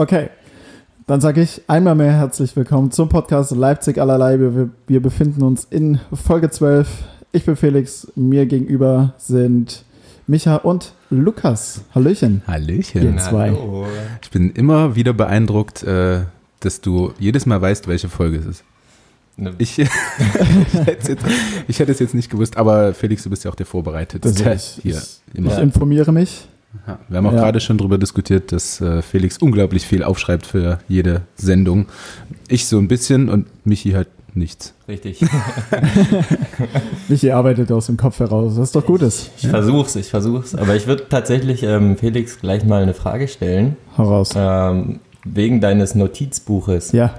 Okay, dann sage ich einmal mehr herzlich willkommen zum Podcast Leipzig allerlei. Wir, wir befinden uns in Folge 12. Ich bin Felix, mir gegenüber sind Micha und Lukas. Hallöchen. Hallöchen. Ihr zwei. Hallo. Ich bin immer wieder beeindruckt, äh, dass du jedes Mal weißt, welche Folge es ist. Ne, Ich, ich, hätte es jetzt, ich hätte es jetzt nicht gewusst, aber Felix, du bist ja auch der Vorbereitetste Das ich, hier. ich, Immer. ich informiere mich. Ja, wir haben auch Ja. gerade schon darüber diskutiert, dass äh, Felix unglaublich viel aufschreibt für jede Sendung. Ich so ein bisschen und Michi halt nichts. richtig. Michi arbeitet aus dem Kopf heraus, was doch gut ist. Ich versuch's, ich versuch's. Aber ich würde tatsächlich ähm, Felix gleich mal eine Frage stellen. Heraus. Ähm, wegen deines Notizbuches. Ja,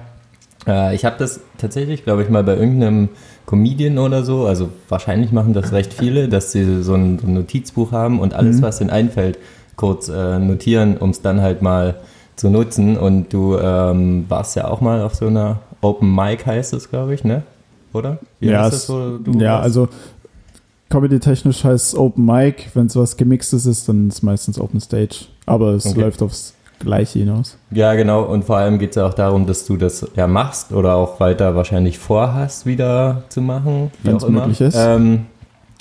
Äh, ich habe das tatsächlich, glaube ich, mal bei irgendeinem Comedian oder so, also wahrscheinlich machen das recht viele, dass sie so ein, so ein Notizbuch haben und alles, Mhm. was ihnen einfällt, kurz äh, notieren, um es dann halt mal zu nutzen. Und du ähm, warst ja auch mal auf so einer Open Mic, heißt es, glaube ich, ne? Oder? Wie ja, das, du ja warst? also Comedy-technisch heißt es Open Mic. Wenn es was Gemixtes ist, dann ist es meistens Open Stage. Aber es Okay. läuft aufs Gleiche hinaus. Ja, genau. Und vor allem geht es ja auch darum, dass du das ja machst oder auch weiter wahrscheinlich vorhast, wieder zu machen. auch immer. möglich ist. Ähm,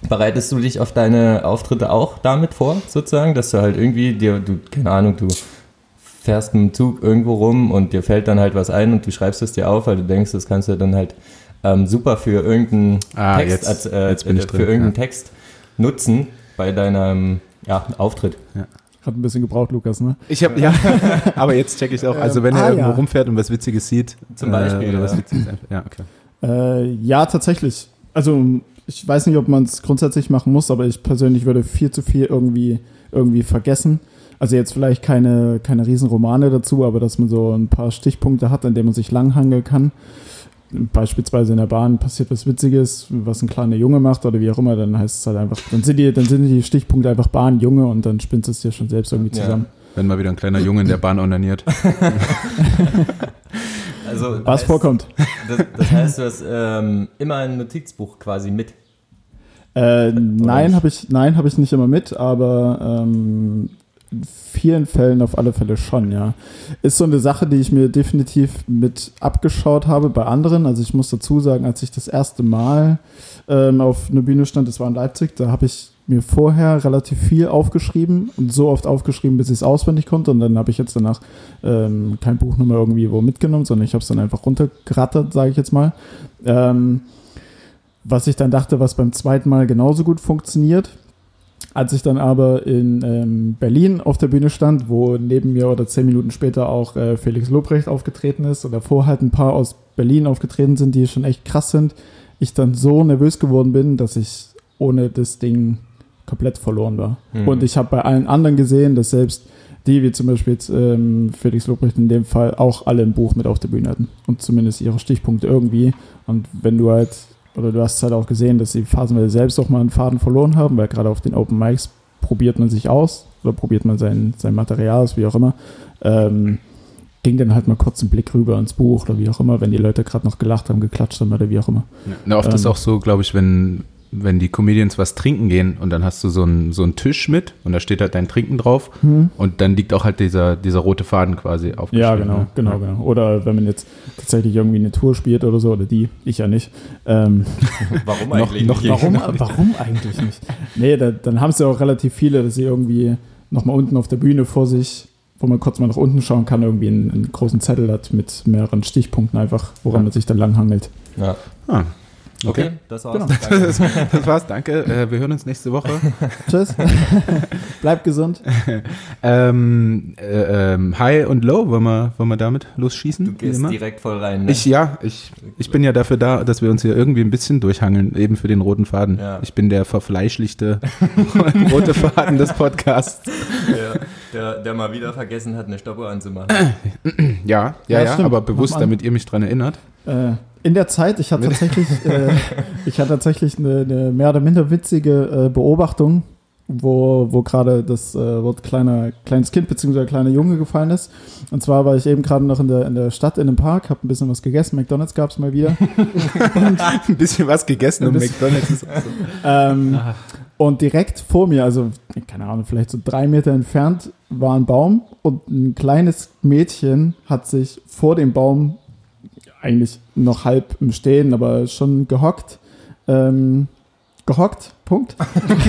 bereitest du dich auf deine Auftritte auch damit vor, sozusagen, dass du halt irgendwie dir, du, keine Ahnung, du fährst mit dem Zug irgendwo rum und dir fällt dann halt was ein und du schreibst es dir auf, weil du denkst, das kannst du dann halt ähm, super für irgendeinen Ah, Text, jetzt- als, äh, jetzt bin ich äh, für drin, irgendeinen ja. Text nutzen bei deinem ja, Auftritt. Hat ein bisschen gebraucht, Lukas, ne? Ich habe ja, aber jetzt check ich auch. Also wenn Ähm, er ah, irgendwo ja. rumfährt und was Witziges sieht, Zum Beispiel, äh, oder was ja. Witziges ja, okay. Äh, ja, tatsächlich. Also ich weiß nicht, ob man es grundsätzlich machen muss, aber ich persönlich würde viel zu viel irgendwie, irgendwie vergessen. Also jetzt vielleicht keine, keine Riesenromane dazu, aber dass man so ein paar Stichpunkte hat, an denen man sich langhangeln kann. Beispielsweise in der Bahn passiert was Witziges, was ein kleiner Junge macht oder wie auch immer, dann heißt es halt einfach, dann sind die, dann sind die Stichpunkte einfach Bahn, Junge und dann spinnst du es dir schon selbst irgendwie Ja. zusammen. Wenn mal wieder ein kleiner Junge in der Bahn onaniert. Also, Was heißt- vorkommt. Das, das heißt, du hast ähm, immer ein Notizbuch quasi mit. Äh, nein, habe ich, nein, habe ich nicht immer mit, aber ähm, vielen Fällen auf alle Fälle schon, ja. Ist so eine Sache, die ich mir definitiv mit abgeschaut habe bei anderen. Also ich muss dazu sagen, als ich das erste Mal ähm, auf einer Bühne stand, das war in Leipzig, da habe ich mir vorher relativ viel aufgeschrieben und so oft aufgeschrieben, bis ich es auswendig konnte. Und dann habe ich jetzt danach ähm, kein Buch nochmal irgendwie wo mitgenommen, sondern ich habe es dann einfach runtergerattert, sage ich jetzt mal. Ähm, was ich dann dachte, was beim zweiten Mal genauso gut funktioniert. Als ich dann aber in ähm, Berlin auf der Bühne stand, wo neben mir oder zehn Minuten später auch äh, Felix Lobrecht aufgetreten ist und davor halt ein paar aus Berlin aufgetreten sind, die schon echt krass sind, ich dann so nervös geworden bin, dass ich ohne das Ding komplett verloren war. Mhm. Und ich habe bei allen anderen gesehen, dass selbst die, wie zum Beispiel jetzt, ähm, Felix Lobrecht in dem Fall, auch alle ein Buch mit auf der Bühne hatten. Und zumindest ihre Stichpunkte irgendwie. Und wenn du halt, oder du hast es halt auch gesehen, dass sie phasenweise selbst auch mal einen Faden verloren haben, weil gerade auf den Open Mics probiert man sich aus oder probiert man sein, sein Material aus, wie auch immer. Ähm, ging dann halt mal kurz einen Blick rüber ins Buch oder wie auch immer, wenn die Leute gerade noch gelacht haben, geklatscht haben oder wie auch immer. Ja. Na, oft ist Ähm. auch so, glaube ich, wenn, wenn die Comedians was trinken gehen und dann hast du so einen so einen Tisch mit und da steht halt dein Trinken drauf und dann liegt auch halt dieser, dieser rote Faden quasi aufgeschrieben. Ja, genau, ne? genau, Ja. genau. Oder wenn man jetzt tatsächlich irgendwie eine Tour spielt oder so, oder die, ich ja nicht. Ähm, Warum Noch- noch- nicht? warum, warum eigentlich nicht? Nee, da, dann haben es ja auch relativ viele, dass sie irgendwie nochmal unten auf der Bühne vor sich, wo man kurz mal nach unten schauen kann, irgendwie einen, einen großen Zettel hat mit mehreren Stichpunkten einfach, woran Ja. man sich dann langhangelt. Ja. Ah, Okay, okay. das war's. Genau. Danke. Das, das war's, danke. Äh, wir hören uns nächste Woche. Tschüss. Bleibt gesund. ähm, äh, ähm, High und Low, wollen wir, wollen wir damit losschießen? Du gehst immer? direkt voll rein. Ne? Ich, ja, ich, ich bin ja dafür da, dass wir uns hier irgendwie ein bisschen durchhangeln, eben für den roten Faden. Ja. Ich bin der verfleischlichte rote Faden des Podcasts. der, der, der mal wieder vergessen hat, eine Stoppuhr anzumachen. Ja, Ja, ja, ja, aber bewusst, damit ihr mich dran erinnert. Äh, in der Zeit, ich hatte tatsächlich, äh, ich hatte tatsächlich eine, eine mehr oder minder witzige äh, Beobachtung, wo, wo gerade das äh, Wort kleiner, kleines Kind bzw. kleiner Junge gefallen ist. Und zwar war ich eben gerade noch in der, in der Stadt in einem Park, habe ein bisschen was gegessen, McDonalds gab es mal wieder. Ein bisschen was gegessen Ein und bisschen- McDonalds ist ähm, und direkt vor mir, also keine Ahnung, vielleicht so drei Meter entfernt, war ein Baum und ein kleines Mädchen hat sich vor dem Baum eigentlich noch halb im Stehen, aber schon gehockt. Ähm, gehockt, Punkt.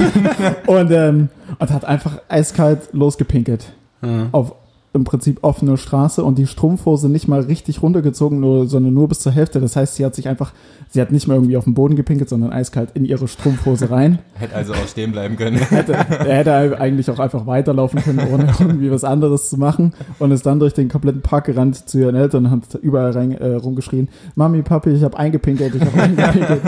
und, ähm, und hat einfach eiskalt losgepinkelt. Ja. Auf im Prinzip offene Straße und die Strumpfhose nicht mal richtig runtergezogen, nur, sondern nur bis zur Hälfte. Das heißt, sie hat sich einfach, sie hat nicht mehr irgendwie auf den Boden gepinkelt, sondern eiskalt in ihre Strumpfhose rein. Hätte also auch stehen bleiben können. Hätte, er hätte eigentlich auch einfach weiterlaufen können, ohne irgendwie was anderes zu machen. Und ist dann durch den kompletten Park gerannt zu ihren Eltern und hat überall rein, äh, rumgeschrien, Mami, Papi, ich habe eingepinkelt, ich habe eingepinkelt.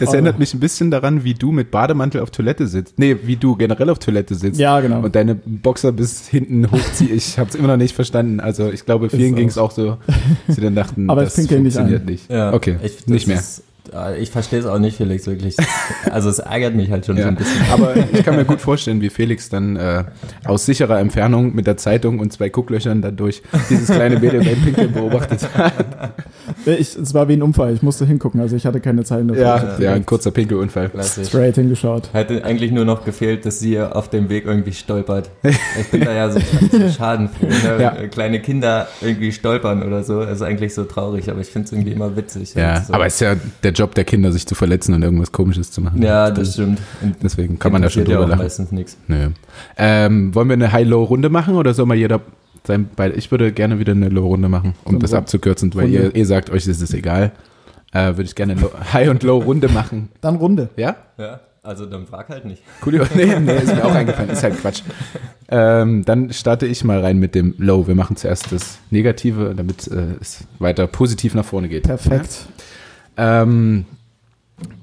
Das Aber- erinnert mich ein bisschen daran, wie du mit Bademantel auf Toilette sitzt. Nee, wie du generell auf Toilette sitzt. Ja, genau. Und deine Boxer bis hinten hochziehst. Ich habe es immer noch nicht verstanden. Also ich glaube, vielen ging es auch so, dass sie dann dachten, Aber ich das nicht funktioniert ein. nicht. Ja, okay, ich, das nicht mehr. Ist, ich verstehe es auch nicht, Felix, wirklich. Also es ärgert mich halt schon so Ja. ein bisschen. Aber ich kann mir gut vorstellen, wie Felix dann äh, aus sicherer Entfernung mit der Zeitung und zwei Gucklöchern dadurch dieses kleine Mädel beim Pinkeln beobachtet hat. Ich, es war wie ein Unfall, ich musste hingucken, also ich hatte keine Zeit dafür. Ja, ja, ein kurzer Pinkelunfall. Klassisch. straight hingeschaut. Hätte eigentlich nur noch gefehlt, dass sie auf dem Weg irgendwie stolpert. Ich bin da ja so, so schadenfroh. Ne? Ja. Kleine Kinder irgendwie stolpern oder so, ist eigentlich so traurig, aber ich finde es irgendwie immer witzig. Ja, Und so. aber es ist ja der Job der Kinder, sich zu verletzen und irgendwas Komisches zu machen. Ja, das stimmt. Deswegen kann man da schon ja drüber auch lachen. meistens nichts. Nö. Ähm, wollen wir eine High-Low-Runde machen oder soll mal jeder sein beide? Ich würde gerne wieder eine Low-Runde machen, um So das Runde. abzukürzen, weil ihr, ihr sagt, euch ist es egal. Äh, würde ich gerne High- und Low-Runde machen. Dann Runde. Ja? Ja, also dann frag halt nicht. Cool. Nee, nee, ist mir auch eingefallen. Ist halt Quatsch. Ähm, dann starte ich mal rein mit dem Low. Wir machen zuerst das Negative, damit äh, es weiter positiv nach vorne geht. Perfekt. Ähm,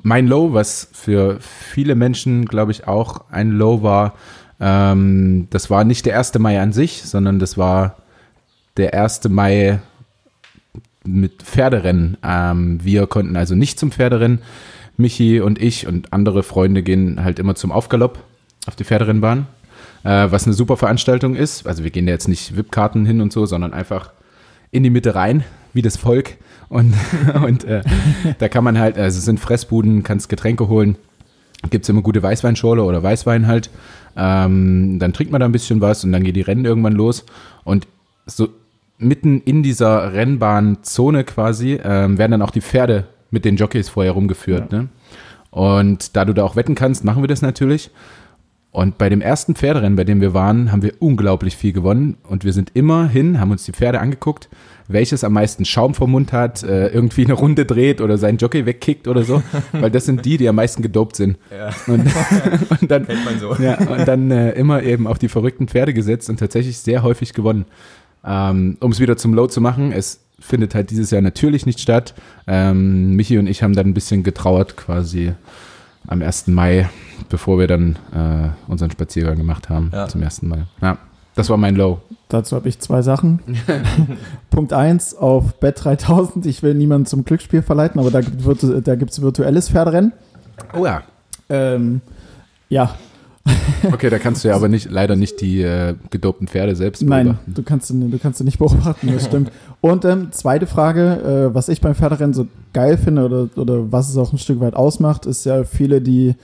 mein Low, was für viele Menschen, glaube ich, auch ein Low war, ähm, das war nicht der 1. Mai an sich, sondern das war der 1. Mai mit Pferderennen. Ähm, wir konnten also nicht zum Pferderennen. Michi und ich und andere Freunde gehen halt immer zum Aufgalopp auf die Pferderennbahn, äh, was eine super Veranstaltung ist. Also wir gehen da jetzt nicht VIP-Karten hin und so, sondern einfach in die Mitte rein, wie das Volk. Und, und äh, da kann man halt, also es sind Fressbuden, kannst Getränke holen. Gibt es immer gute Weißweinschorle oder Weißwein halt. Ähm, dann trinkt man da ein bisschen was und dann geht die Rennen irgendwann los. Und so mitten in dieser Rennbahnzone quasi ähm, werden dann auch die Pferde mit den Jockeys vorher rumgeführt. Ne? Und da du da auch wetten kannst, machen wir das natürlich. Und bei dem ersten Pferderennen, bei dem wir waren, haben wir unglaublich viel gewonnen. Und wir sind immer hin, haben uns die Pferde angeguckt, welches am meisten Schaum vom Mund hat, äh, irgendwie eine Runde dreht oder seinen Jockey wegkickt oder so. Weil das sind die, die am meisten gedopt sind. Ja, Und, und dann, so. ja, und dann äh, immer eben auf die verrückten Pferde gesetzt und tatsächlich sehr häufig gewonnen. Ähm, um es wieder zum Low zu machen, es findet halt dieses Jahr natürlich nicht statt. Ähm, Michi und ich haben dann ein bisschen getrauert quasi am 1. Mai, bevor wir dann äh, unseren Spaziergang gemacht haben Ja. zum ersten Mal. Ja, das war mein Low. Dazu habe ich zwei Sachen. Punkt 1 auf Bet 3000. Ich will niemanden zum Glücksspiel verleiten, aber da gibt gibt's virtuelles Pferderennen. Oh ja. Ähm, ja, Okay, da kannst du ja aber nicht, leider nicht die äh, gedopten Pferde selbst nein, beobachten. du kannst, du kannst sie nicht beobachten, das stimmt. Und ähm, zweite Frage, äh, was ich beim Pferderennen so geil finde oder, oder was es auch ein Stück weit ausmacht, ist ja viele, die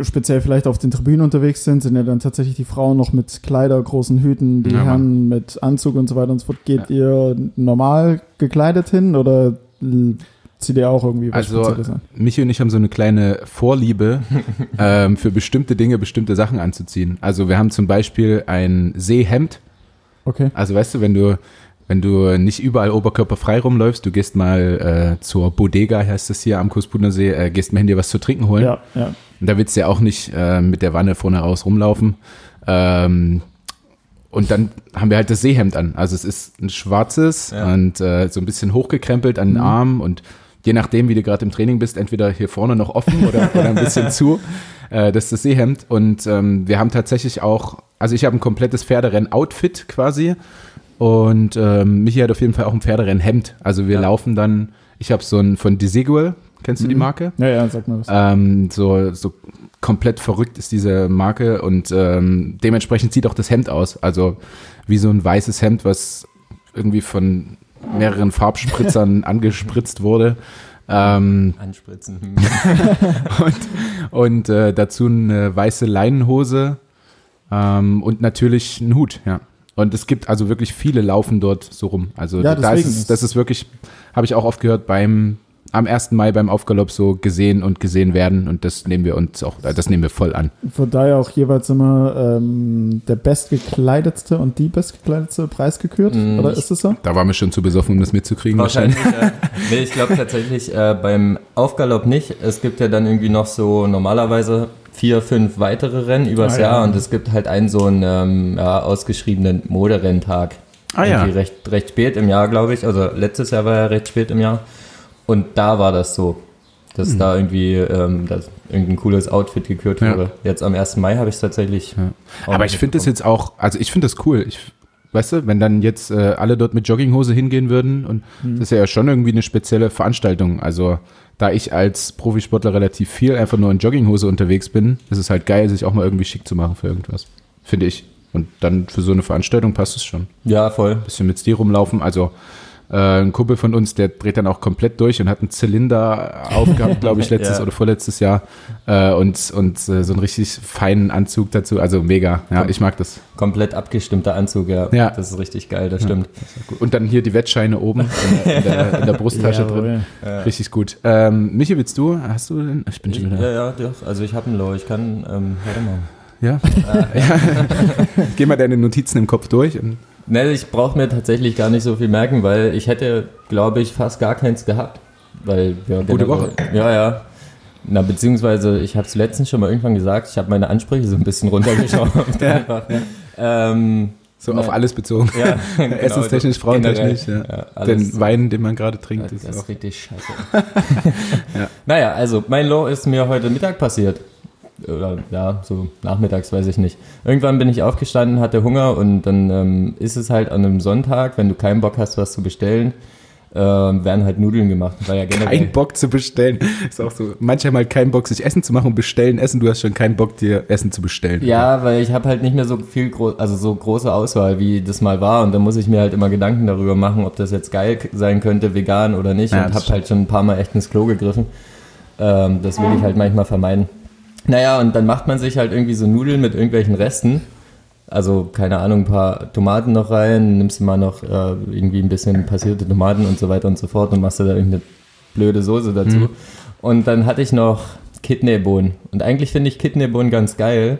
speziell vielleicht auf den Tribünen unterwegs sind, sind ja dann tatsächlich die Frauen noch mit Kleider, großen Hüten, die Ja. Herren mit Anzug und so weiter und so fort. Geht ihr normal gekleidet hin oder l- zieht ihr auch irgendwie was Also, Spezielles an? Michi und ich haben so eine kleine Vorliebe ähm, für bestimmte Dinge, bestimmte Sachen anzuziehen. Also wir haben zum Beispiel ein Seehemd. Okay. Also weißt du, wenn du wenn du nicht überall oberkörperfrei rumläufst, du gehst mal äh, zur Bodega, heißt das hier am Kursbudner See, äh, gehst mal hin dir was zu trinken holen. Ja, ja. Und da willst du ja auch nicht äh, mit der Wanne vorne raus rumlaufen. Ähm, und dann haben wir halt das Seehemd an. Also es ist ein schwarzes Ja. und äh, so ein bisschen hochgekrempelt an den Mhm. Armen und je nachdem, wie du gerade im Training bist, entweder hier vorne noch offen oder, oder ein bisschen zu. Äh, das ist das Seehemd. Und ähm, wir haben tatsächlich auch, also ich habe ein komplettes Pferderenn-Outfit quasi. Und ähm, Michi hat auf jeden Fall auch ein Pferderenn-Hemd. Also wir Ja. laufen dann, ich habe so ein von Desigual, kennst du die Mhm. Marke? Ja, ja, sag mal was. Ähm, so, so komplett verrückt ist diese Marke und ähm, dementsprechend sieht auch das Hemd aus. Also wie so ein weißes Hemd, was irgendwie von mehreren Farbspritzern angespritzt wurde. Ähm, Anspritzen. und und äh, dazu eine weiße Leinenhose Ähm, und natürlich ein Hut, ja. Und es gibt also wirklich viele laufen dort so rum. Also Ja, da ist deswegen es, ist- das ist wirklich, habe ich auch oft gehört, beim am 1. Mai beim Aufgalopp so gesehen und gesehen werden und das nehmen wir uns auch, äh, das nehmen wir voll an. Von daher auch jeweils immer ähm, der bestgekleidetste und die bestgekleidetste preisgekürt, Mm, oder ist es so? Da waren wir schon zu besoffen, um das mitzukriegen. Wahrscheinlich. äh, nee, ich glaube tatsächlich äh, beim Aufgalopp nicht. Es gibt ja dann irgendwie noch so normalerweise vier, fünf weitere Rennen übers Ah, ja. Jahr und es gibt halt einen so einen ähm, ja, ausgeschriebenen Moderenntag. Ah, ja. Irgendwie recht, recht spät im Jahr, glaube ich. Also letztes Jahr war ja recht spät im Jahr. Und da war das so, dass Hm. da irgendwie ähm, dass irgendein cooles Outfit gekürt Ja. wurde. Jetzt am 1. Mai habe ich es tatsächlich. auch Aber ich finde das jetzt auch, also ich finde das cool. Ich, weißt du, wenn dann jetzt äh, alle dort mit Jogginghose hingehen würden und das ist ja schon irgendwie eine spezielle Veranstaltung. Also da ich als Profisportler relativ viel einfach nur in Jogginghose unterwegs bin, ist es halt geil, sich auch mal irgendwie schick zu machen für irgendwas. Finde ich. Und dann für so eine Veranstaltung passt es schon. Ja, voll. bisschen mit Stil rumlaufen. Also äh, ein Kumpel von uns, der dreht dann auch komplett durch und hat einen Zylinder aufgehabt, glaube ich, letztes Ja. oder vorletztes Jahr. Äh, und und äh, so einen richtig feinen Anzug dazu. Also mega. Ja, ich mag das. Komplett abgestimmter Anzug, ja. Ja. Das ist richtig geil, das stimmt. Und dann hier die Wettscheine oben in der, in der, in der Brusttasche drin. Richtig gut. Ähm, Michi, willst du? Hast du den? Ich bin schon Ja, wieder. ja, doch. Also ich habe einen Low. Ich kann, ähm, warte mal. Ja. ja. Geh mal deine Notizen im Kopf durch. Und, Ne, ich brauche mir tatsächlich gar nicht so viel merken, weil ich hätte, glaube ich, fast gar keins gehabt. Weil ja, Gute Woche. Ja, ja. Na, beziehungsweise, ich habe es letztens schon mal irgendwann gesagt, ich habe meine Ansprüche so ein bisschen runtergeschraubt. einfach. Ähm, so Nein. auf alles bezogen. ja, genau, Essenstechnisch, frauentechnisch. Ja. generell. Ja, Den Wein, den man gerade trinkt, ist ist auch. richtig scheiße. Naja, also mein Low ist mir heute Mittag passiert. Oder ja, so nachmittags, weiß ich nicht. Irgendwann bin ich aufgestanden, hatte Hunger und dann ähm, ist es halt an einem Sonntag, wenn du keinen Bock hast, was zu bestellen, äh, werden halt Nudeln gemacht. Ja generell, Kein Bock zu bestellen. Ist auch so. Manche haben halt keinen Bock, sich Essen zu machen und bestellen Essen. Du hast schon keinen Bock, dir Essen zu bestellen. Ja, weil ich habe halt nicht mehr so viel, gro also so große Auswahl, wie das mal war. Und da muss ich mir halt immer Gedanken darüber machen, ob das jetzt geil sein könnte, vegan oder nicht. Ja, und habe halt schon ein paar Mal echt ins Klo gegriffen. Ähm, das will ich halt manchmal vermeiden. Naja, und dann macht man sich halt irgendwie so Nudeln mit irgendwelchen Resten. Also, keine Ahnung, ein paar Tomaten noch rein, nimmst du mal noch äh, irgendwie ein bisschen passierte Tomaten und so weiter und so fort und machst da irgendeine blöde Soße dazu. Mhm. Und dann hatte ich noch Kidneybohnen. Und eigentlich finde ich Kidneybohnen ganz geil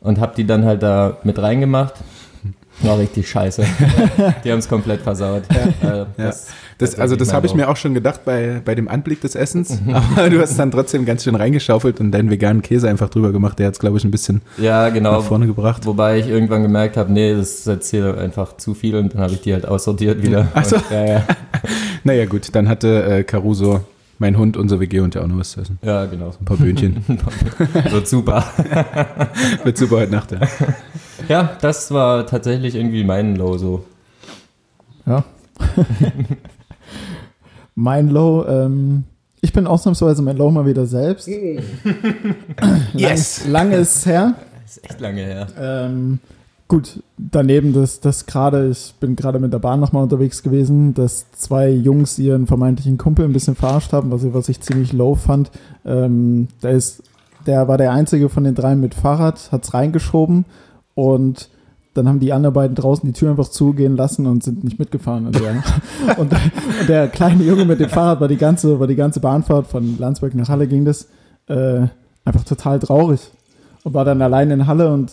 und habe die dann halt da mit reingemacht. War richtig scheiße. die haben es komplett versaut. Äh, das- Das, also das habe ich mir auch schon gedacht bei, bei dem Anblick des Essens. Aber du hast dann trotzdem ganz schön reingeschaufelt und deinen veganen Käse einfach drüber gemacht. Der hat es, glaube ich, ein bisschen Ja, nach genau. vorne gebracht. Wobei ich irgendwann gemerkt habe, nee, das ist jetzt hier einfach zu viel und dann habe ich die halt aussortiert wieder. Ach so. Und, ja, ja, Naja gut, dann hatte äh, Caruso, mein Hund, unser WG-Hund ja auch noch was zu essen. ja, genau. Ein paar Böhnchen. Wird super. Wird super heute Nacht. Ja. Ja, das war tatsächlich irgendwie mein Low so. Ja. Mein Low, ähm, ich bin ausnahmsweise mein Low mal wieder selbst. Yes! Lang, lange ist es her. Das ist echt lange her. Ähm, gut, daneben das, das gerade, ich bin gerade mit der Bahn nochmal unterwegs gewesen, dass zwei Jungs ihren vermeintlichen Kumpel ein bisschen verarscht haben, was ich, was ich ziemlich low fand. Ähm, der ist, der war der einzige von den dreien mit Fahrrad, hat's reingeschoben und dann haben die anderen beiden draußen die Tür einfach zugehen lassen und sind nicht mitgefahren. Und der, und, und der kleine Junge mit dem Fahrrad war die ganze, war die ganze Bahnfahrt von Landsberg nach Halle ging das äh, einfach total traurig und war dann allein in Halle und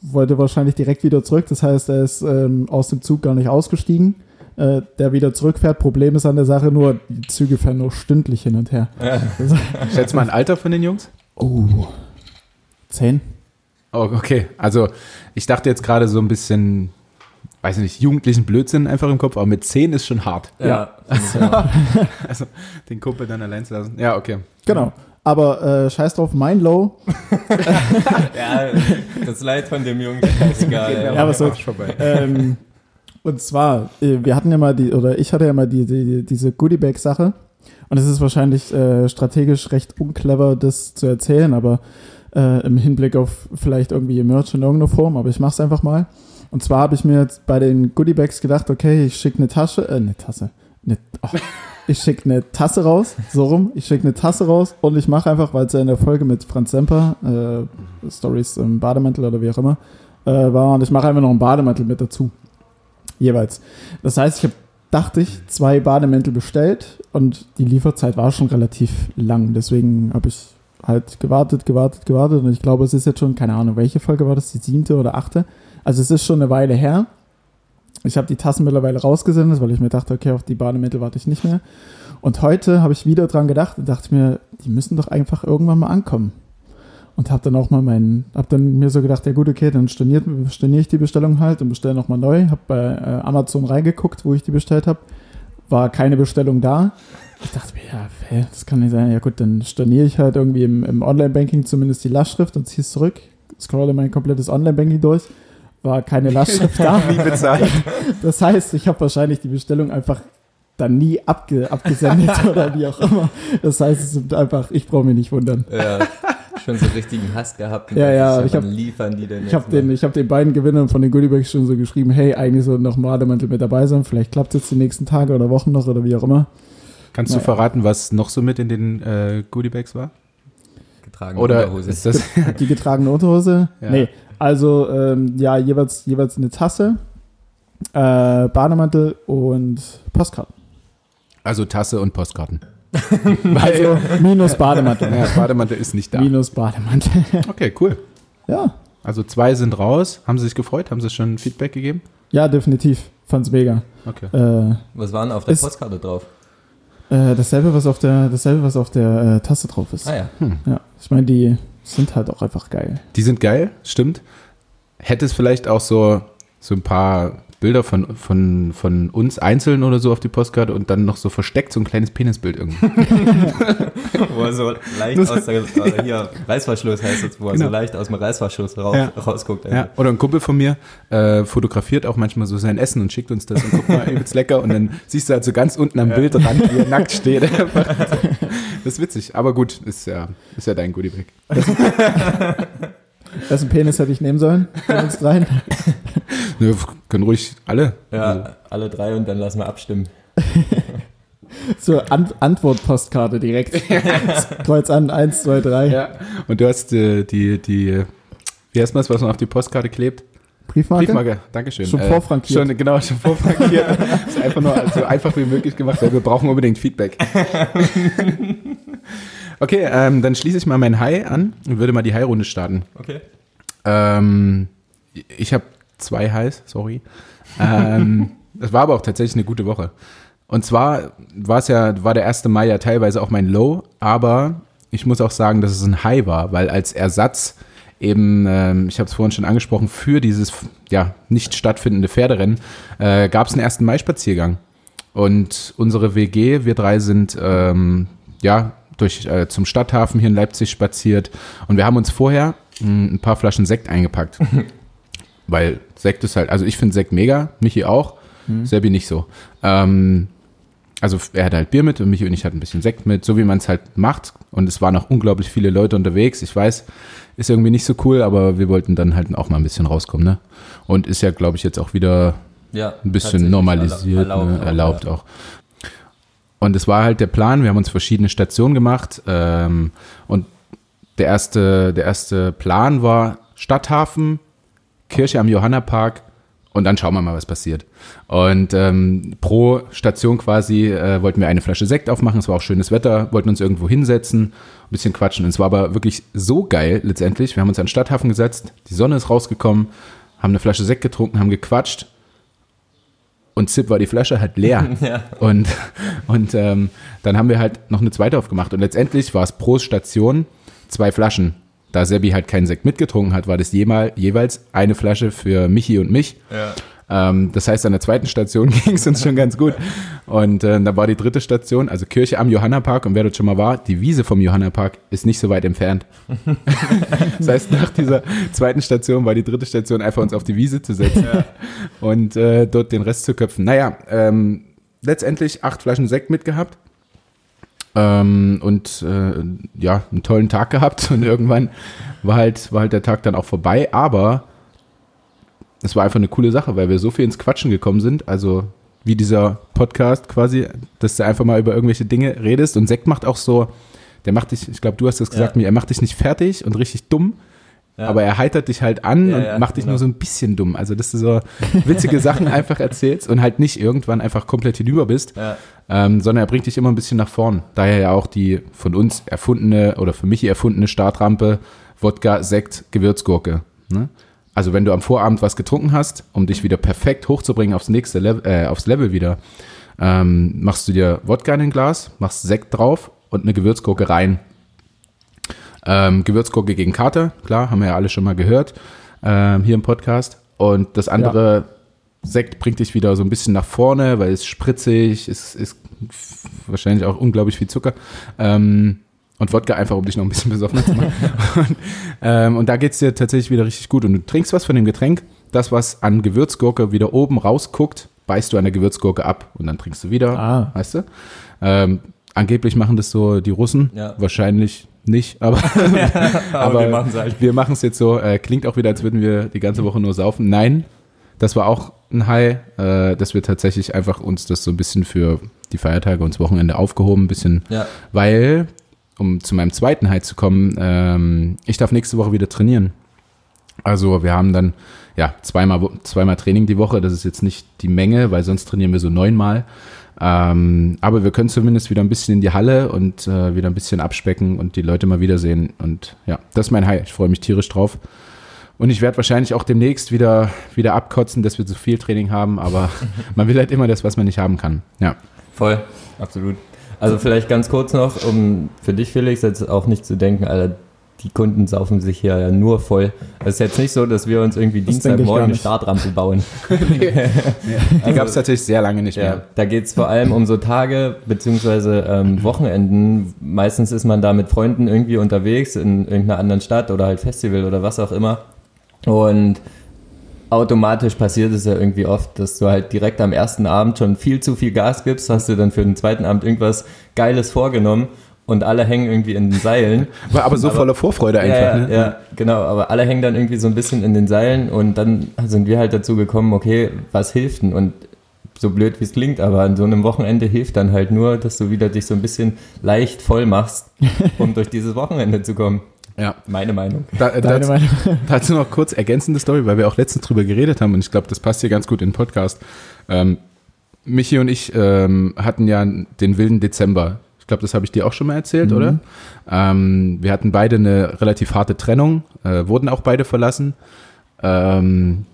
wollte wahrscheinlich direkt wieder zurück. Das heißt, er ist ähm, aus dem Zug gar nicht ausgestiegen. Äh, der wieder zurückfährt. Problem ist an der Sache nur, die Züge fahren nur stündlich hin und her. Schätz mal ein Alter von den Jungs? Oh. Zehn? Oh, okay. Also ich dachte jetzt gerade so ein bisschen, weiß nicht, jugendlichen Blödsinn einfach im Kopf, aber mit zehn ist schon hart. Ja. Also den Kumpel dann allein zu lassen. Ja, okay. Genau. Aber äh, scheiß drauf, mein Low. ja, das Leid von dem Jungen ist egal. Ja, was soll's. vorbei. ähm, und zwar, äh, wir hatten ja mal die, oder ich hatte ja mal die, die, diese Goodiebag-Sache. Und es ist wahrscheinlich äh, strategisch recht unclever, das zu erzählen, aber äh, im Hinblick auf vielleicht irgendwie Merch in irgendeiner Form, aber ich mach's einfach mal. Und zwar habe ich mir jetzt bei den Goodiebags gedacht, okay, ich schicke eine Tasche, äh, eine Tasse, eine, oh, ich schicke eine Tasse raus, so rum, ich schicke eine Tasse raus und ich mache einfach, weil es ja in der Folge mit Franz Semper, äh, Stories im Bademantel oder wie auch immer, äh, war und ich mache einfach noch einen Bademantel mit dazu. Jeweils. Das heißt, ich habe, dachte ich, zwei Bademäntel bestellt und die Lieferzeit war schon relativ lang. Deswegen habe ich halt gewartet, gewartet, gewartet und ich glaube, es ist jetzt schon, keine Ahnung, welche Folge war das, die siebte oder achte. Also es ist schon eine Weile her. Ich habe die Tassen mittlerweile rausgesendet, weil ich mir dachte, okay, auf die Bademittel warte ich nicht mehr. Und heute habe ich wieder dran gedacht und dachte mir, die müssen doch einfach irgendwann mal ankommen. Und habe dann auch mal meinen, habe dann mir so gedacht, ja gut, okay, dann storniert, storniere ich die Bestellung halt und bestelle nochmal neu. Habe bei äh, Amazon reingeguckt, wo ich die bestellt habe. War keine Bestellung da. Ich dachte mir, ja, hä, das kann nicht sein. Ja gut, dann storniere ich halt irgendwie im, im Online-Banking zumindest die Lastschrift und ziehe es zurück. Scrolle mein komplettes Online-Banking durch. War keine Lastschrift da. Nie bezahlt. Das heißt, ich habe wahrscheinlich die Bestellung einfach dann nie abge abgesendet oder wie auch immer. Das heißt, es sind einfach, ich brauche mich nicht wundern. Ja, schon so richtigen Hass gehabt. Ja, ja, ich hab- wann liefern die denn Ich habe den, ich hab den beiden Gewinnern von den Goodiebags schon so geschrieben, hey, eigentlich soll noch Bademantel mit dabei sein. Vielleicht klappt es jetzt die nächsten Tage oder Wochen noch oder wie auch immer. Kannst du Naja. verraten, was noch so mit in den äh, Goodiebags war? getragen Oder Unterhose. ist das Die getragene Unterhose? Ja. Nee. Also, ähm, ja, jeweils, jeweils eine Tasse, äh, Bademantel und Postkarten. also Tasse und Postkarten? Also minus Bademantel. Ja, Bademantel ist nicht da. Minus Bademantel. Okay, cool. ja. Also zwei sind raus. Haben sie sich gefreut? Haben sie schon Feedback gegeben? Ja, definitiv. Fand's mega. Okay. Äh, Was war denn auf der Ist- Postkarte drauf? Äh, dasselbe, was auf der, dasselbe, was auf der äh, Tasse drauf ist. Ah ja. Ja. Ich meine, die sind halt auch einfach geil. Die sind geil, stimmt. Hätte es vielleicht auch so, so ein paar Bilder von, von, von uns einzeln oder so auf die Postkarte und dann noch so versteckt so ein kleines Penisbild irgendwie. Wo er so leicht aus der, äh, hier, Reißverschluss heißt es, wo er Genau. so leicht aus dem Reißverschluss raus, Ja. rausguckt. Ja. Oder ein Kumpel von mir äh, fotografiert auch manchmal so sein Essen und schickt uns das und guck mal, übelst lecker. Und dann siehst du halt so ganz unten am Bildrand, wie er nackt steht. Das ist witzig, aber gut, ist ja, ist ja dein Goodiebag. Wessen Penis hätte ich nehmen sollen? Dreien? Nö, können ruhig alle. Also, Ja, alle drei und dann lassen wir abstimmen. So, An Antwortpostkarte direkt. Kreuz an, eins, zwei, drei. ja. Und du hast äh, die, die, wie heißt das, was man auf die Postkarte klebt? Briefmarke? Briefmarke, Dankeschön. Schon vorfrankiert. Schon, genau, schon vorfrankiert. ist einfach nur so einfach wie möglich gemacht, weil wir brauchen unbedingt Feedback. okay, ähm, dann schließe ich mal mein High an und würde mal die High-Runde starten. Okay. Ähm, ich habe zwei Highs, sorry. Ähm, das war aber auch tatsächlich eine gute Woche. Und zwar war es ja, war der 1. Mai ja teilweise auch mein Low, aber ich muss auch sagen, dass es ein High war, weil als Ersatz eben, ähm, ich habe es vorhin schon angesprochen, für dieses ja nicht stattfindende Pferderennen äh, gab es einen 1. Mai-Spaziergang. Und unsere WG, wir drei sind ähm, ja durch äh, zum Stadthafen hier in Leipzig spaziert und wir haben uns vorher mh, ein paar Flaschen Sekt eingepackt. Weil Sekt ist halt, also ich finde Sekt mega, Michi auch, Sebi nicht so. Ähm, also er hatte halt Bier mit und Michi und ich hatten ein bisschen Sekt mit, so wie man es halt macht. Und es waren noch unglaublich viele Leute unterwegs. Ich weiß, ist irgendwie nicht so cool, aber wir wollten dann halt auch mal ein bisschen rauskommen, ne? Und ist ja, glaube ich, jetzt auch wieder Ja, ein bisschen normalisiert, erlaubt, ne? auch, erlaubt ja. auch. Und es war halt der Plan, wir haben uns verschiedene Stationen gemacht ähm, und der erste, der erste Plan war Stadthafen, Kirche am Johannapark und dann schauen wir mal, was passiert. Und ähm, pro Station quasi äh, wollten wir eine Flasche Sekt aufmachen, es war auch schönes Wetter, wollten uns irgendwo hinsetzen, ein bisschen quatschen. Und es war aber wirklich so geil letztendlich. Wir haben uns an den Stadthafen gesetzt, die Sonne ist rausgekommen, haben eine Flasche Sekt getrunken, haben gequatscht und zipp war die Flasche halt leer. Ja. Und, und ähm, dann haben wir halt noch eine zweite aufgemacht. Und letztendlich war es pro Station zwei Flaschen. Da Sebi halt keinen Sekt mitgetrunken hat, war das jemal, jeweils eine Flasche für Michi und mich. Ja. Ähm, das heißt, an der zweiten Station ging es uns schon ganz gut. Und äh, da war die dritte Station, also Kirche am Johannapark. Und wer dort schon mal war, die Wiese vom Johannapark ist nicht so weit entfernt. das heißt, nach dieser zweiten Station war die dritte Station einfach uns auf die Wiese zu setzen und äh, dort den Rest zu köpfen. Naja, ähm, letztendlich acht Flaschen Sekt mitgehabt. Ähm, und äh, ja, einen tollen Tag gehabt und irgendwann war halt, war halt der Tag dann auch vorbei, aber es war einfach eine coole Sache, weil wir so viel ins Quatschen gekommen sind. Also wie dieser Podcast quasi, dass du einfach mal über irgendwelche Dinge redest. Und Sekt macht auch so, der macht dich, ich glaube, du hast das gesagt Ja. mir, er macht dich nicht fertig und richtig dumm. Ja. aber er heitert dich halt an Ja, und ja, macht dich genau. nur so ein bisschen dumm. Also, dass du so witzige Sachen einfach erzählst und halt nicht irgendwann einfach komplett hinüber bist, ähm, sondern er bringt dich immer ein bisschen nach vorn. Daher ja auch die von uns erfundene oder für mich erfundene Startrampe Wodka, Sekt, Gewürzgurke. Ne? Also wenn du am Vorabend was getrunken hast, um dich wieder perfekt hochzubringen aufs nächste Level, äh, aufs Level wieder, ähm, machst du dir Wodka in ein Glas, machst Sekt drauf und eine Gewürzgurke rein. Ähm, Gewürzgurke gegen Kater, klar, haben wir ja alle schon mal gehört ähm, hier im Podcast. Und das andere Sekt bringt dich wieder so ein bisschen nach vorne, weil es spritzig, es ist wahrscheinlich auch unglaublich viel Zucker. Ähm, und Wodka einfach, um dich noch ein bisschen besoffener zu machen. und, ähm, und da geht's dir tatsächlich wieder richtig gut. Und du trinkst was von dem Getränk, das, was an Gewürzgurke wieder oben rausguckt, beißt du an der Gewürzgurke ab und dann trinkst du wieder, Ah. weißt du? Ähm, angeblich machen das so die Russen, Ja. wahrscheinlich nicht, aber, Aber, wir machen es halt. wir machen es jetzt so, äh, klingt auch wieder, als würden wir die ganze Woche nur saufen. Nein, das war auch ein High, äh, dass wir tatsächlich einfach uns das so ein bisschen für die Feiertage und das Wochenende aufgehoben, ein bisschen, Ja. weil, um zu meinem zweiten High zu kommen, ähm, ich darf nächste Woche wieder trainieren. Also wir haben dann ja zweimal, zweimal Training die Woche. Das ist jetzt nicht die Menge, weil sonst trainieren wir so neunmal. Ähm, aber wir können zumindest wieder ein bisschen in die Halle und äh, wieder ein bisschen abspecken und die Leute mal wiedersehen. Und ja, das ist mein High. Ich freue mich tierisch drauf. Und ich werde wahrscheinlich auch demnächst wieder, wieder abkotzen, dass wir zu viel Training haben, aber man will halt immer das, was man nicht haben kann. Ja. Voll, absolut. Also vielleicht ganz kurz noch, um für dich, Felix, jetzt auch nicht zu denken, Alter, die Kunden saufen sich hier ja nur voll. Es ist jetzt nicht so, dass wir uns irgendwie Das Dienstagmorgen eine. Startrampe bauen. Die gab es tatsächlich sehr lange nicht Ja, mehr. da geht es vor allem um so Tage beziehungsweise ähm, Wochenenden. Meistens ist man da mit Freunden irgendwie unterwegs in irgendeiner anderen Stadt oder halt Festival oder was auch immer. Und automatisch passiert es ja irgendwie oft, dass du halt direkt am ersten Abend schon viel zu viel Gas gibst, hast du dann für den zweiten Abend irgendwas Geiles vorgenommen und alle hängen irgendwie in den Seilen. War aber so Aber- voller Vorfreude einfach. ja, ja, ne? ja, genau, aber alle hängen dann irgendwie so ein bisschen in den Seilen und dann sind wir halt dazu gekommen, okay, was hilft denn? Und so blöd wie es klingt, aber an so einem Wochenende hilft dann halt nur, dass du wieder dich so ein bisschen leicht voll machst, um durch dieses Wochenende zu kommen. ja. Meine Meinung. Da, äh, Deine dazu, Meinung? dazu noch kurz ergänzende Story, weil wir auch letztens drüber geredet haben und ich glaube, das passt hier ganz gut in den Podcast. Ähm, Michi und ich ähm, hatten ja den wilden Dezember. Ich glaube, das habe ich dir auch schon mal erzählt, Mhm. oder? Ähm, wir hatten beide eine relativ harte Trennung, äh, wurden auch beide verlassen ähm,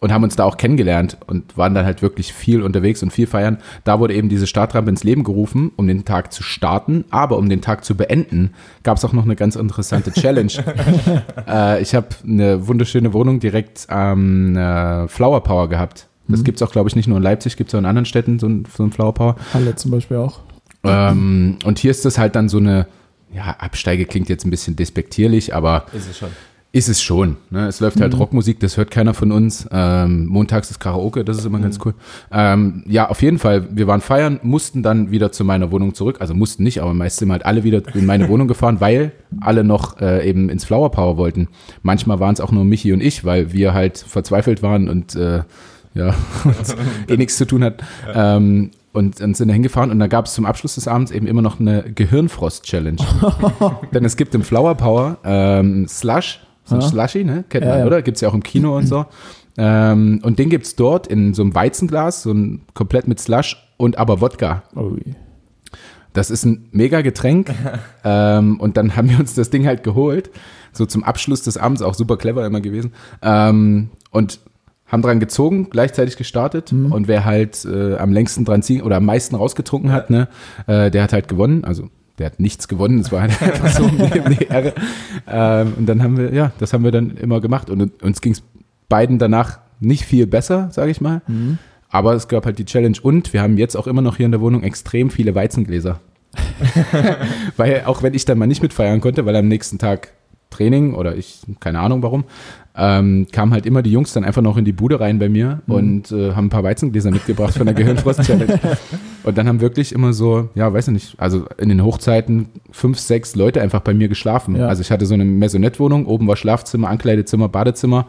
und haben uns da auch kennengelernt und waren dann halt wirklich viel unterwegs und viel feiern. Da wurde eben diese Startrampe ins Leben gerufen, um den Tag zu starten, aber um den Tag zu beenden, gab es auch noch eine ganz interessante Challenge. äh, ich habe eine wunderschöne Wohnung direkt am äh, Flower Power gehabt. Das Mhm. gibt's auch, glaube ich, nicht nur in Leipzig, gibt's auch in anderen Städten so ein, so ein Flower Power. Halle zum Beispiel auch. Ähm, und hier ist das halt dann so eine, ja, Absteige klingt jetzt ein bisschen despektierlich, aber Ist es schon. ist es schon. Ne? Es läuft halt Rockmusik, das hört keiner von uns. Ähm, montags ist Karaoke, das ist immer ganz cool. Ähm, ja, auf jeden Fall. Wir waren feiern, mussten dann wieder zu meiner Wohnung zurück. Also mussten nicht, aber meist sind wir halt alle wieder in meine Wohnung gefahren, weil alle noch äh, eben ins Flower Power wollten. Manchmal waren es auch nur Michi und ich, weil wir halt verzweifelt waren und äh, ja, uns eh nichts zu tun hat. Ähm, und dann sind wir hingefahren und da gab es zum Abschluss des Abends eben immer noch eine Gehirnfrost-Challenge. Denn es gibt im Flower Power ähm, Slush, so ein. Slushy, ne? Kennt man, ja. oder? Gibt's ja auch im Kino und so. Ähm, und den gibt's dort in so einem Weizenglas, so ein komplett mit Slush und aber Wodka. Ui. Das ist ein mega Getränk. ähm, und dann haben wir uns das Ding halt geholt. So zum Abschluss des Abends, auch super clever immer gewesen. Ähm, und haben dran gezogen, gleichzeitig gestartet. Und wer halt äh, am längsten dran ziehen oder am meisten rausgetrunken hat, ne, äh, der hat halt gewonnen. Also der hat nichts gewonnen, es war halt einfach so die, die Ehre. Ähm, und dann haben wir, ja, das haben wir dann immer gemacht. Und uns ging es beiden danach nicht viel besser, sage ich mal. Aber es gab halt die Challenge und wir haben jetzt auch immer noch hier in der Wohnung extrem viele Weizengläser. weil auch wenn ich dann mal nicht mitfeiern konnte, weil am nächsten Tag Training oder ich, keine Ahnung warum, ähm, kamen halt immer die Jungs dann einfach noch in die Bude rein bei mir und äh, haben ein paar Weizengläser mitgebracht von der Gehirnfrost-Challenge. Und dann haben wirklich immer so, ja, weiß ich nicht, also in den Hochzeiten fünf, sechs Leute einfach bei mir geschlafen. Ja. Also ich hatte so eine Maisonette-Wohnung, oben war Schlafzimmer, Ankleidezimmer, Badezimmer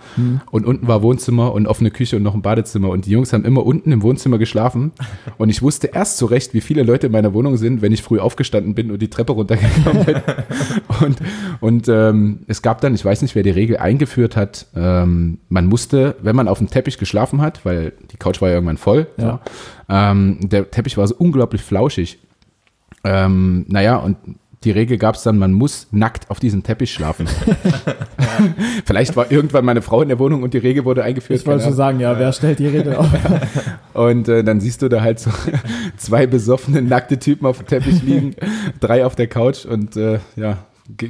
und unten war Wohnzimmer und offene Küche und noch ein Badezimmer. Und die Jungs haben immer unten im Wohnzimmer geschlafen. Und ich wusste erst so recht, wie viele Leute in meiner Wohnung sind, wenn ich früh aufgestanden bin und die Treppe runtergekommen bin. und und ähm, es gab dann, ich weiß nicht, wer die Regel eingeführt hat, ähm, man musste, wenn man auf dem Teppich geschlafen hat, weil die Couch war ja irgendwann voll, Ja. so, ähm, der Teppich war so unglaublich flauschig. Ähm, naja, und die Regel gab es dann, man muss nackt auf diesem Teppich schlafen. Vielleicht war irgendwann meine Frau in der Wohnung und die Regel wurde eingeführt. Ich wollte schon sagen, ja, wer stellt die Regel auf? und äh, dann siehst du da halt so zwei besoffene, nackte Typen auf dem Teppich liegen, drei auf der Couch und äh, ja,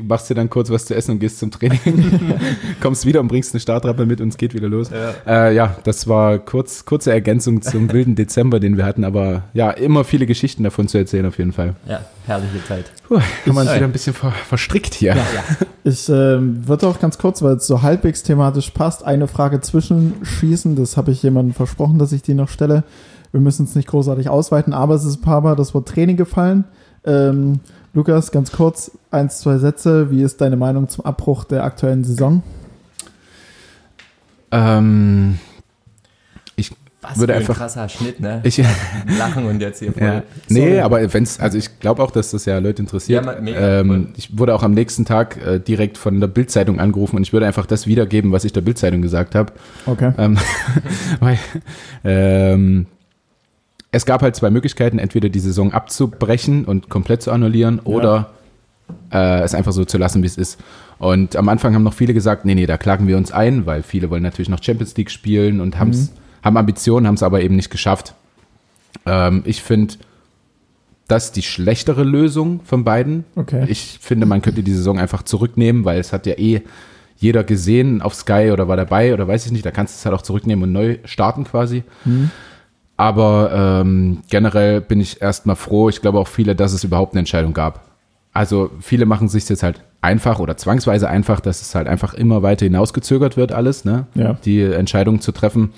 machst dir dann kurz was zu essen und gehst zum Training. Kommst wieder und bringst eine Startrappe mit und es geht wieder los. Ja, äh, ja das war kurz, kurze Ergänzung zum wilden Dezember, den wir hatten, aber ja, immer viele Geschichten davon zu erzählen auf jeden Fall. Ja, herrliche Zeit. Puh, haben wir uns wieder ein bisschen ver verstrickt hier. Ich ähm, würde auch ganz kurz, weil es so halbwegs thematisch passt, eine Frage zwischenschießen. Das habe ich jemandem versprochen, dass ich die noch stelle. Wir müssen es nicht großartig ausweiten, aber es ist ein paar Mal das Wort Training gefallen. Ähm, Lukas, ganz kurz, eins, zwei Sätze. Wie ist deine Meinung zum Abbruch der aktuellen Saison? Ähm, Was Würde für einfach- ein krasser Schnitt, ne? ich, Lachen und jetzt hier voll. Ja. Nee, aber wenn's, also ich glaube auch, dass das ja Leute interessiert. Ja, mega, ähm, ich wurde auch am nächsten Tag äh, direkt von der Bildzeitung angerufen und ich würde einfach das wiedergeben, was ich der Bildzeitung gesagt habe. Okay. Ähm, weil, ähm, es gab halt zwei Möglichkeiten, entweder die Saison abzubrechen und komplett zu annullieren oder äh, es einfach so zu lassen, wie es ist. Und am Anfang haben noch viele gesagt, nee, nee, da klagen wir uns ein, weil viele wollen natürlich noch Champions League spielen und haben's, haben Ambitionen, haben es aber eben nicht geschafft. Ähm, ich finde das die schlechtere Lösung von beiden. Okay. Ich finde, man könnte die Saison einfach zurücknehmen, weil es hat ja eh jeder gesehen auf Sky oder war dabei oder weiß ich nicht. Da kannst du es halt auch zurücknehmen und neu starten quasi. Aber ähm, generell bin ich erstmal froh. Ich glaube auch viele, dass es überhaupt eine Entscheidung gab. Also viele machen sich jetzt halt einfach oder zwangsweise einfach, dass es halt einfach immer weiter hinausgezögert wird alles, ne? Ja. Die Entscheidung zu treffen.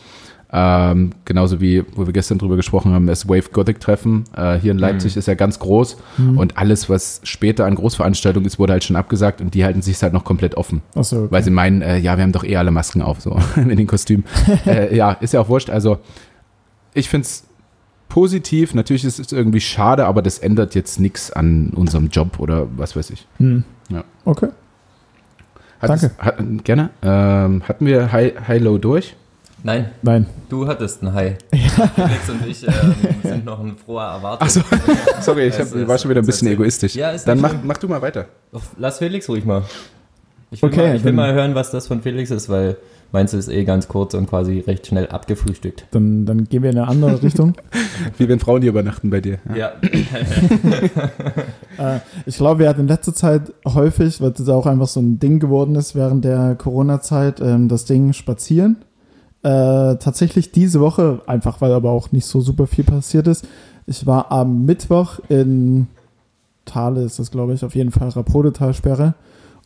Ähm, genauso wie, wo wir gestern drüber gesprochen haben, das Wave Gothic Treffen äh, hier in Leipzig ist ja ganz groß und alles, was später an Großveranstaltungen ist, wurde halt schon abgesagt und die halten sich halt noch komplett offen. Achso, okay. Weil sie meinen, äh, ja, wir haben doch eh alle Masken auf, so in den Kostümen. äh, ja, ist ja auch wurscht. Also, ich finde es positiv. Natürlich ist es irgendwie schade, aber das ändert jetzt nichts an unserem Job oder was weiß ich. Hm. Ja. Okay. Hat Danke. Es, hat, gerne. Ähm, hatten wir High, High Low durch? Nein, Nein. du hattest ein Hai. Felix und ich ähm, sind noch in froher Erwartung. Achso, sorry, ich hab, war schon wieder ein bisschen egoistisch. Ja, ist Dann nicht mach, mach du mal weiter. Lass Felix ruhig mal. Ich will, Okay, mal, ich will mal hören, was das von Felix ist, weil meins ist eh ganz kurz und quasi recht schnell abgefrühstückt. Dann, dann gehen wir in eine andere Richtung. Wie wenn Frauen hier übernachten bei dir. Ja. Äh, ich glaube, wir hatten in letzter Zeit häufig, weil das auch einfach so ein Ding geworden ist während der Corona-Zeit, ähm, das Ding spazieren. Äh, tatsächlich diese Woche, einfach weil aber auch nicht so super viel passiert ist. Ich war am Mittwoch in Thale, ist das glaube ich, auf jeden Fall Rapode-Talsperre.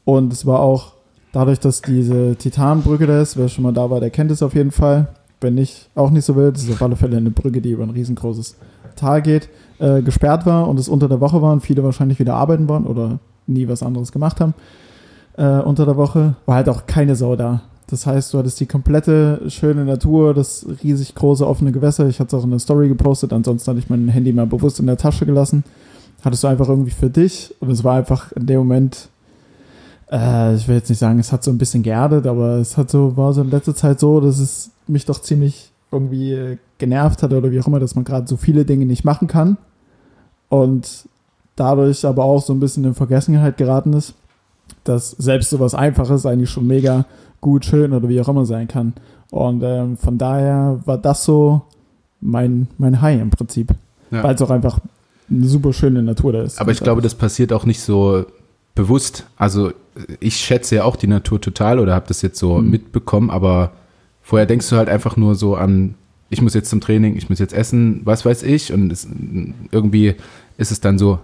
Und es war auch dadurch, dass diese Titanbrücke da ist, wer schon mal da war, der kennt es auf jeden Fall. Wenn nicht, auch nicht so wild. Das ist auf alle Fälle eine Brücke, die über ein riesengroßes Tal geht, äh, gesperrt war und es unter der Woche war und viele wahrscheinlich wieder arbeiten waren oder nie was anderes gemacht haben. Äh, unter der Woche war halt auch keine Sau da. Das heißt, du hattest die komplette schöne Natur, das riesig große offene Gewässer. Ich hatte es auch in der Story gepostet, ansonsten hatte ich mein Handy mal bewusst in der Tasche gelassen. Hattest du einfach irgendwie für dich und es war einfach in dem Moment, äh, ich will jetzt nicht sagen, es hat so ein bisschen geerdet, aber es hat so, war so in letzter Zeit so, dass es mich doch ziemlich irgendwie genervt hat oder wie auch immer, dass man gerade so viele Dinge nicht machen kann und dadurch aber auch so ein bisschen in Vergessenheit geraten ist, dass selbst so was Einfaches eigentlich schon mega gut, schön oder wie auch immer sein kann. Und ähm, von daher war das so mein, mein High im Prinzip. Ja. Weil es auch einfach eine super schöne Natur da ist. Aber ich glaube, das passiert auch nicht so bewusst. Also ich schätze ja auch die Natur total oder habe das jetzt so Mhm. mitbekommen, aber vorher denkst du halt einfach nur so an, ich muss jetzt zum Training, ich muss jetzt essen, was weiß ich. Und es, irgendwie ist es dann so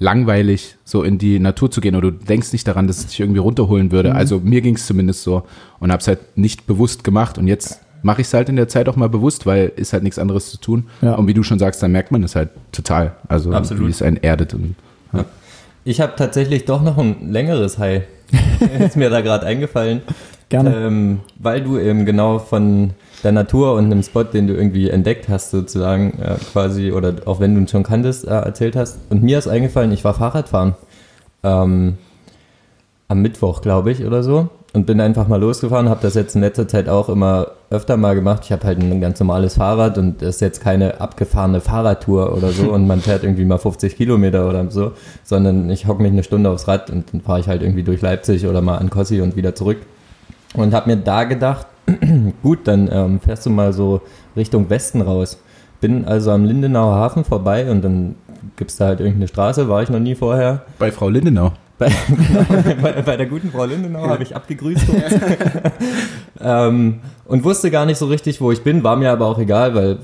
langweilig, so in die Natur zu gehen oder du denkst nicht daran, dass es dich irgendwie runterholen würde. Mhm. Also mir ging es zumindest so und habe es halt nicht bewusst gemacht und jetzt mache ich es halt in der Zeit auch mal bewusst, weil ist halt nichts anderes zu tun. Ja. Und wie du schon sagst, dann merkt man es halt total. Also Absolut. wie es einen erdet. Und, Ich habe tatsächlich doch noch ein längeres High. ist mir da gerade eingefallen. Gerne. Ähm, weil du eben genau von der Natur und einem Spot, den du irgendwie entdeckt hast, sozusagen äh, quasi, oder auch wenn du ihn schon kanntest, äh, erzählt hast. Und mir ist eingefallen, ich war Fahrradfahren. Ähm, am Mittwoch, glaube ich, oder so. Und bin einfach mal losgefahren, habe das jetzt in letzter Zeit auch immer öfter mal gemacht. Ich habe halt ein ganz normales Fahrrad und das ist jetzt keine abgefahrene Fahrradtour oder so und man fährt irgendwie mal 50 Kilometer oder so, sondern ich hocke mich eine Stunde aufs Rad und dann fahre ich halt irgendwie durch Leipzig oder mal an Kossi und wieder zurück. Und habe mir da gedacht, gut, dann ähm, fährst du mal so Richtung Westen raus. Bin also am Lindenauer Hafen vorbei und dann gibt's da halt irgendeine Straße, war ich noch nie vorher. bei Frau Lindenau. Bei, bei, bei der guten Frau Lindenau habe ich abgegrüßt. ähm, und wusste gar nicht so richtig, wo ich bin, war mir aber auch egal, weil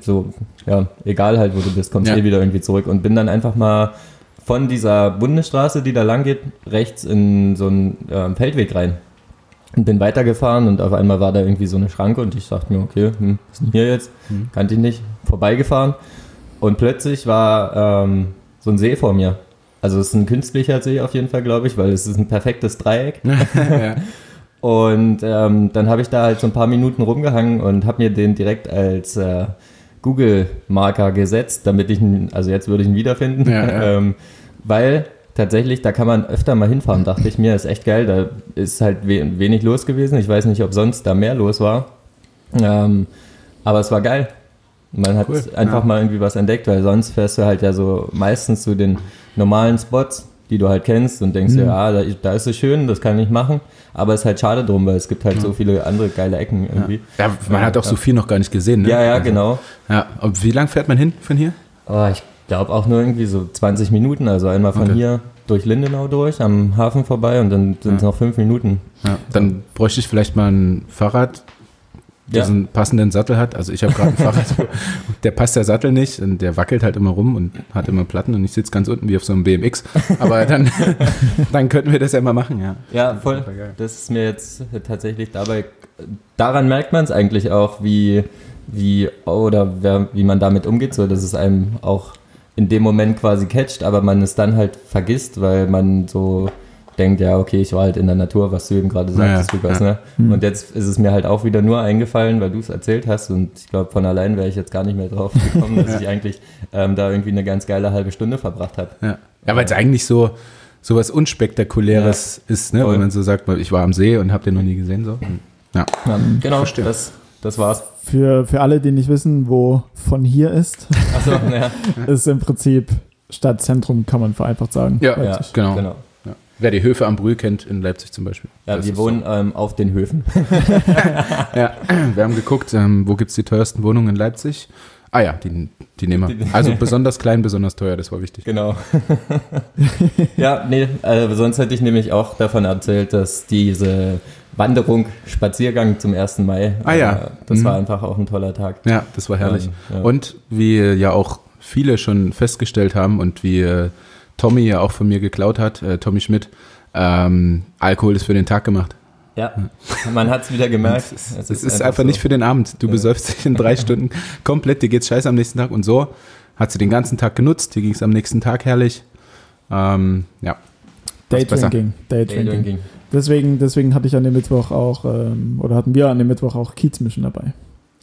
so, ja, egal halt, wo du bist, kommst Ja. eh wieder irgendwie zurück und bin dann einfach mal von dieser Bundesstraße, die da lang geht, rechts in so einen ähm, Feldweg rein. Und bin weitergefahren und auf einmal war da irgendwie so eine Schranke und ich dachte mir, okay, hm, was ist denn hier jetzt? Kannte ich nicht. Vorbeigefahren. Und plötzlich war ähm, so ein See vor mir. Also es ist ein künstlicher See auf jeden Fall, glaube ich, weil es ist ein perfektes Dreieck. ja. Und ähm, dann habe ich da halt so ein paar Minuten rumgehangen und habe mir den direkt als äh, Google-Marker gesetzt, damit ich ihn, also jetzt würde ich ihn wiederfinden, Ja, ja. ähm, weil tatsächlich, da kann man öfter mal hinfahren, dachte ich mir, ist echt geil, da ist halt we wenig los gewesen, ich weiß nicht, ob sonst da mehr los war, ähm, aber es war geil. Man hat Cool, einfach ja. mal irgendwie was entdeckt, weil sonst fährst du halt ja so meistens zu den normalen Spots, die du halt kennst und denkst Mhm. dir, ah, da, da ist es schön, das kann ich machen. Aber es ist halt schade drum, weil es gibt halt so viele andere geile Ecken irgendwie. ja, man hat auch so viel noch gar nicht gesehen. Ne? Ja, ja, Also, genau. Ja, und wie lang fährt man hin von hier? Oh, ich glaube auch nur irgendwie so 20 Minuten. Also einmal von Okay. hier durch Lindenau durch, am Hafen vorbei und dann sind es Ja. noch fünf Minuten. Ja, dann bräuchte ich vielleicht mal ein Fahrrad, Ja. einen passenden Sattel hat. Also ich habe gerade ein Fahrrad, der passt der Sattel nicht und der wackelt halt immer rum und hat immer Platten und ich sitze ganz unten wie auf so einem BMX. Aber dann, dann könnten wir das ja mal machen, ja. Ja, voll. Das ist mir jetzt tatsächlich dabei. Daran merkt man es eigentlich auch, wie, wie oder wer, wie man damit umgeht, so dass es einem auch in dem Moment quasi catcht, aber man es dann halt vergisst, weil man so denkt, ja, okay, ich war halt in der Natur, was du eben gerade sagtest, Ja, Lukas, ja. ne? Hm. Und jetzt ist es mir halt auch wieder nur eingefallen, weil du es erzählt hast und ich glaube, von allein wäre ich jetzt gar nicht mehr drauf gekommen, dass ich eigentlich ähm, da irgendwie eine ganz geile halbe Stunde verbracht habe. Ja, ja weil es eigentlich so so was Unspektakuläres ist, ne? Voll. wenn man so sagt, ich war am See und habe den noch nie gesehen. So. Ja. Ja, genau, Verstehe. das, das war's. Für, für alle, die nicht wissen, wo von hier ist, naja. ist im Prinzip Stadtzentrum, kann man vereinfacht sagen. Ja, Ja, genau. genau. Wer die Höfe am Brühl kennt, in Leipzig zum Beispiel. Ja, Das wir wohnen ähm, auf den Höfen. Ja, wir haben geguckt, ähm, wo gibt's die teuersten Wohnungen in Leipzig. Ah ja, die, die nehmen wir. Also besonders klein, besonders teuer, das war wichtig. Genau. ja, nee, äh, sonst hätte ich nämlich auch davon erzählt, dass diese Wanderung, Spaziergang zum 1. Mai, Ah ja. äh, das Mhm. war einfach auch ein toller Tag. Ja, das war herrlich. Ähm, ja. Und wie ja auch viele schon festgestellt haben und wie äh, Tommy ja auch von mir geklaut hat, äh, Tommy Schmidt, ähm, Alkohol ist für den Tag gemacht. Ja, man hat es wieder gemerkt. Es ist, einfach, nicht für den Abend. Du Ja. besäufst dich in drei Stunden komplett, dir geht's scheiße am nächsten Tag und so hat sie den ganzen Tag genutzt, dir ging's am nächsten Tag herrlich. Ähm, ja. Daydrinking. Daydrinking. Daydrinking. Deswegen, deswegen hatte ich an dem Mittwoch auch, ähm, oder hatten wir an dem Mittwoch auch Kiezmischen dabei.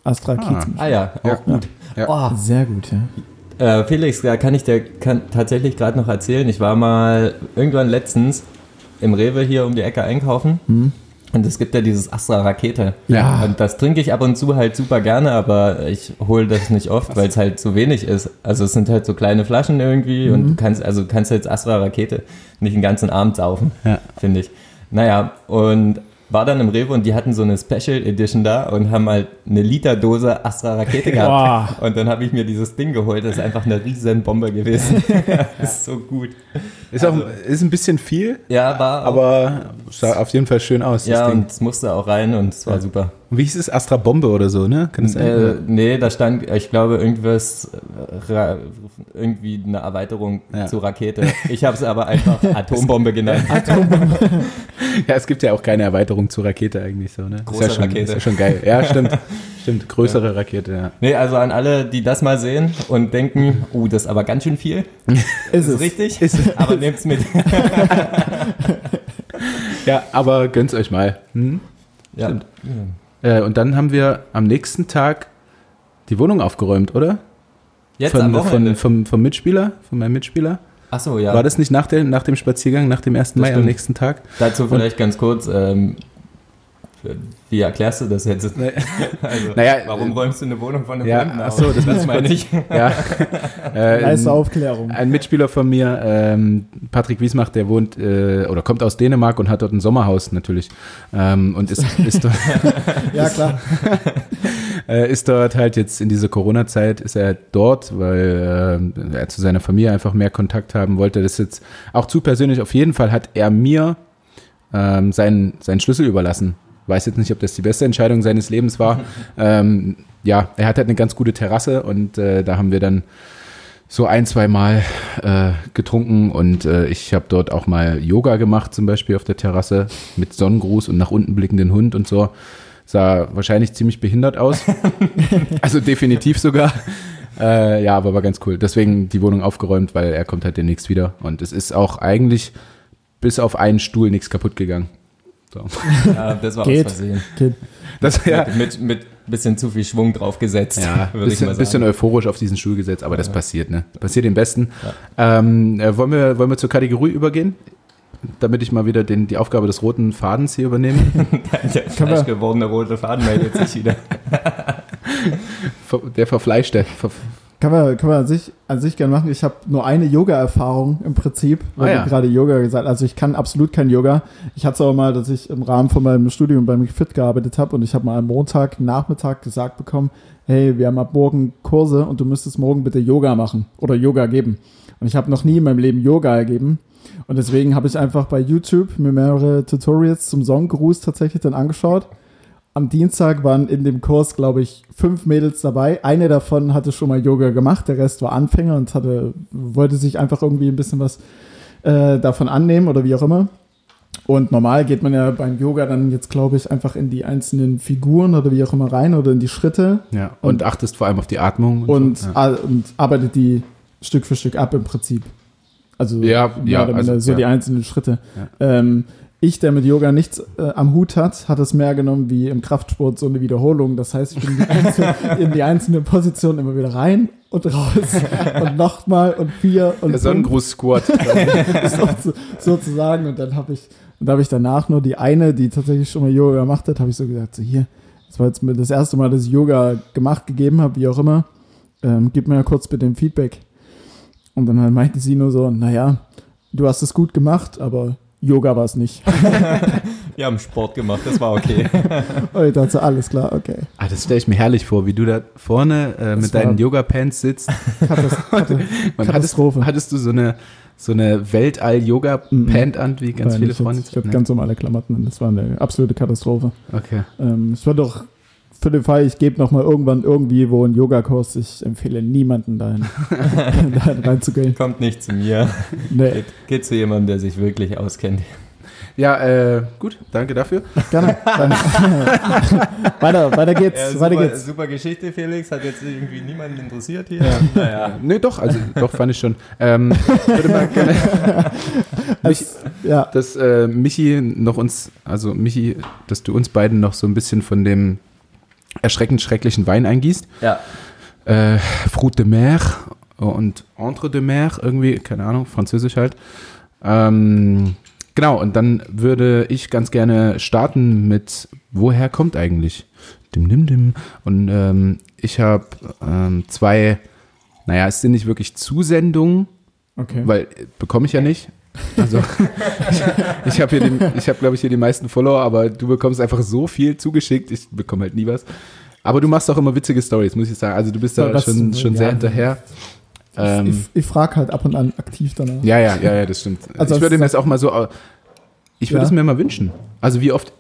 Astra Ah. Kiezmischen. Ah ja, auch Ja. gut. Ja. Oh, Sehr gut, ja. Äh, Felix, da kann ich dir kann, tatsächlich gerade noch erzählen. Ich war mal irgendwann letztens im Rewe hier um die Ecke einkaufen Hm? und es gibt ja dieses Astra Rakete. Ja. Und das trinke ich ab und zu halt super gerne, aber ich hole das nicht oft, weil es halt so wenig ist. Also es sind halt so kleine Flaschen irgendwie und du kannst, also du kannst jetzt Astra Rakete nicht den ganzen Abend saufen, Ja. finde ich. Naja, und war dann im Rewe und die hatten so eine Special Edition da und haben halt eine Literdose Astra Rakete gehabt. Und dann habe ich mir dieses Ding geholt. Das ist einfach eine riesen Bombe gewesen. das ist so gut. Ist auch ist ein bisschen viel, Ja, war auch, aber sah auf jeden Fall schön aus. ja, und es musste auch rein und es war super. Und wie hieß es? Astra Bombe oder so, ne? Kann das? Äh, nee, da stand, ich glaube, irgendwas, äh, irgendwie eine Erweiterung Ja. zu Rakete. Ich habe es aber einfach Atombombe genannt. Ja, es gibt ja auch keine Erweiterung zur Rakete eigentlich so, ne? Große ist ja schon, Rakete. Ist ja schon geil. Ja, stimmt. stimmt. Größere Rakete, ja. Nee, also an alle, die das mal sehen und denken, uh, das ist aber ganz schön viel. Ist Das ist es. richtig, aber nehmt's mit. Ja, aber gönnt's euch mal. Hm? Ja. Stimmt. Äh, und dann haben wir am nächsten Tag die Wohnung aufgeräumt, oder? Jetzt von, am Wochenende. von, vom, vom Mitspieler, von meinem Mitspieler. Ach so, ja. War das nicht nach, der, nach dem Spaziergang, nach dem 1. Das Mai am nächsten Tag? Dazu vielleicht ganz kurz, ähm, wie erklärst du das jetzt? Also, Naja, warum äh, räumst du eine Wohnung von einem ja, Fremden ach auf? so, das ich meine ich. Ja. äh, Nice Aufklärung. Ein Mitspieler von mir, ähm, Patrick Wiesmacht, der wohnt äh, oder kommt aus Dänemark und hat dort ein Sommerhaus natürlich. Ähm, und ist, ist, dort, Ja, klar. äh, ist dort halt jetzt in dieser Corona-Zeit, ist er dort, weil äh, er zu seiner Familie einfach mehr Kontakt haben wollte. Das ist jetzt auch zu persönlich. Auf jeden Fall hat er mir ähm, seinen, seinen Schlüssel überlassen. Weiß jetzt nicht, ob das die beste Entscheidung seines Lebens war. ähm, ja, er hat halt eine ganz gute Terrasse und äh, da haben wir dann so ein, zwei Mal äh, getrunken und äh, ich habe dort auch mal Yoga gemacht, zum Beispiel auf der Terrasse mit Sonnengruß und nach unten blickenden Hund und so. Sah wahrscheinlich ziemlich behindert aus. also definitiv sogar. Äh, ja, aber war ganz cool. Deswegen die Wohnung aufgeräumt, weil er kommt halt demnächst wieder. Und es ist auch eigentlich bis auf einen Stuhl nichts kaputt gegangen. So. Ja, das war Geht. aus Versehen. Okay. Das, ja, Mit, mit bisschen zu viel Schwung draufgesetzt, Ja, würde ich bisschen, mal sagen. bisschen euphorisch auf diesen Stuhl gesetzt, aber das passiert, ne? Passiert dem Besten. Ähm, äh, wollen, wir, wollen wir zur Kategorie übergehen? Damit ich mal wieder den, die Aufgabe des roten Fadens hier übernehme. Der Können wir- falsch gewordene rote Faden meldet sich wieder. Der verfleischte. Ver Kann man, kann man an sich, an sich gerne machen. Ich habe nur eine Yoga-Erfahrung im Prinzip, weil Ah, ja. du gerade Yoga gesagt Also ich kann absolut kein Yoga. Ich hatte es auch mal, dass ich im Rahmen von meinem Studium beim Fit gearbeitet habe und ich habe mal am Montag Nachmittag gesagt bekommen, hey, wir haben ab morgen Kurse und du müsstest morgen bitte Yoga machen oder Yoga geben. Und ich habe noch nie in meinem Leben Yoga ergeben. Und deswegen habe ich einfach bei YouTube mir mehrere Tutorials zum Sonnengruß tatsächlich dann angeschaut. Am Dienstag waren in dem Kurs, glaube ich, fünf Mädels dabei. Eine davon hatte schon mal Yoga gemacht, der Rest war Anfänger und hatte, wollte sich einfach irgendwie ein bisschen was äh, davon annehmen oder wie auch immer. Und normal geht man ja beim Yoga dann jetzt, glaube ich, einfach in die einzelnen Figuren oder wie auch immer rein oder in die Schritte ja. Und, achtest vor allem auf die Atmung. und, so. ja. und arbeitet die Stück für Stück ab im Prinzip. Also Ja, ja, also, so ja. die einzelnen Schritte. Ähm, ich, der mit Yoga nichts äh, am Hut hat, hat es mehr genommen wie im Kraftsport so eine Wiederholung. Das heißt, ich bin in die, einzelne, in die einzelne Position immer wieder rein und raus und nochmal und vier und Der Sonnengruß-Squat. so, sozusagen. Und dann habe ich, und da habe ich danach nur die eine, die tatsächlich schon mal Yoga gemacht hat, habe ich so gesagt, so hier, das war jetzt das erste Mal, dass ich Yoga gemacht gegeben habe, wie auch immer. Ähm, gib mir ja kurz bitte ein Feedback. Und dann meinte sie nur so, naja, du hast es gut gemacht, aber Yoga war es nicht. Wir haben Sport gemacht, das war okay. Und ich dachte, alles klar, okay. ah, das stelle ich mir herrlich vor, wie du da vorne äh, mit deinen Yoga-Pants sitzt. Katas Katas Und hattest, Katastrophe. hattest du so eine, so eine Weltall-Yoga-Pant an, wie ganz Nein, viele ich Freunde? Ich hatte Nee. ganz normale Klamotten und das war eine absolute Katastrophe. Okay. Ähm, es war doch für den Fall, ich gebe noch mal irgendwann irgendwie wo einen Yogakurs. Ich empfehle niemanden dahin, dahin reinzugehen. Kommt nicht zu mir. Nee, Geht, geht zu jemandem, der sich wirklich auskennt. Ja, äh, gut, danke dafür. gerne. Weiter, weiter geht's, weiter super, geht's. super Geschichte, Felix. Hat jetzt irgendwie niemanden interessiert hier. Naja. Nee, doch, also doch fand ich schon. Ähm, würde mal gerne, Mich, ja, dass äh, Michi noch uns, also Michi, dass du uns beiden noch so ein bisschen von dem erschreckend schrecklichen Wein eingießt. Ja. Äh, Fruit de Mer und Entre de Mer, irgendwie, keine Ahnung, französisch halt. Ähm, genau, und dann würde ich ganz gerne starten mit, woher kommt eigentlich? Dim, dim, dim. Und ähm, ich habe ähm, zwei, naja, es sind nicht wirklich Zusendungen, okay. weil äh, bekomme ich ja nicht. Also ich, habe hier, den- ich habe glaube ich hier die meisten Follower, aber du bekommst einfach so viel zugeschickt. Ich bekomme halt nie was. Aber du machst auch immer witzige Stories, muss ich sagen. Also du bist da Was- schon, schon sehr ja. hinterher. Ähm, ich ich frage halt ab und an aktiv danach. ja, ja, ja, ja, das stimmt. Also ich würde mir das auch mal so, ich würde Ja. es mir mal wünschen. Also wie oft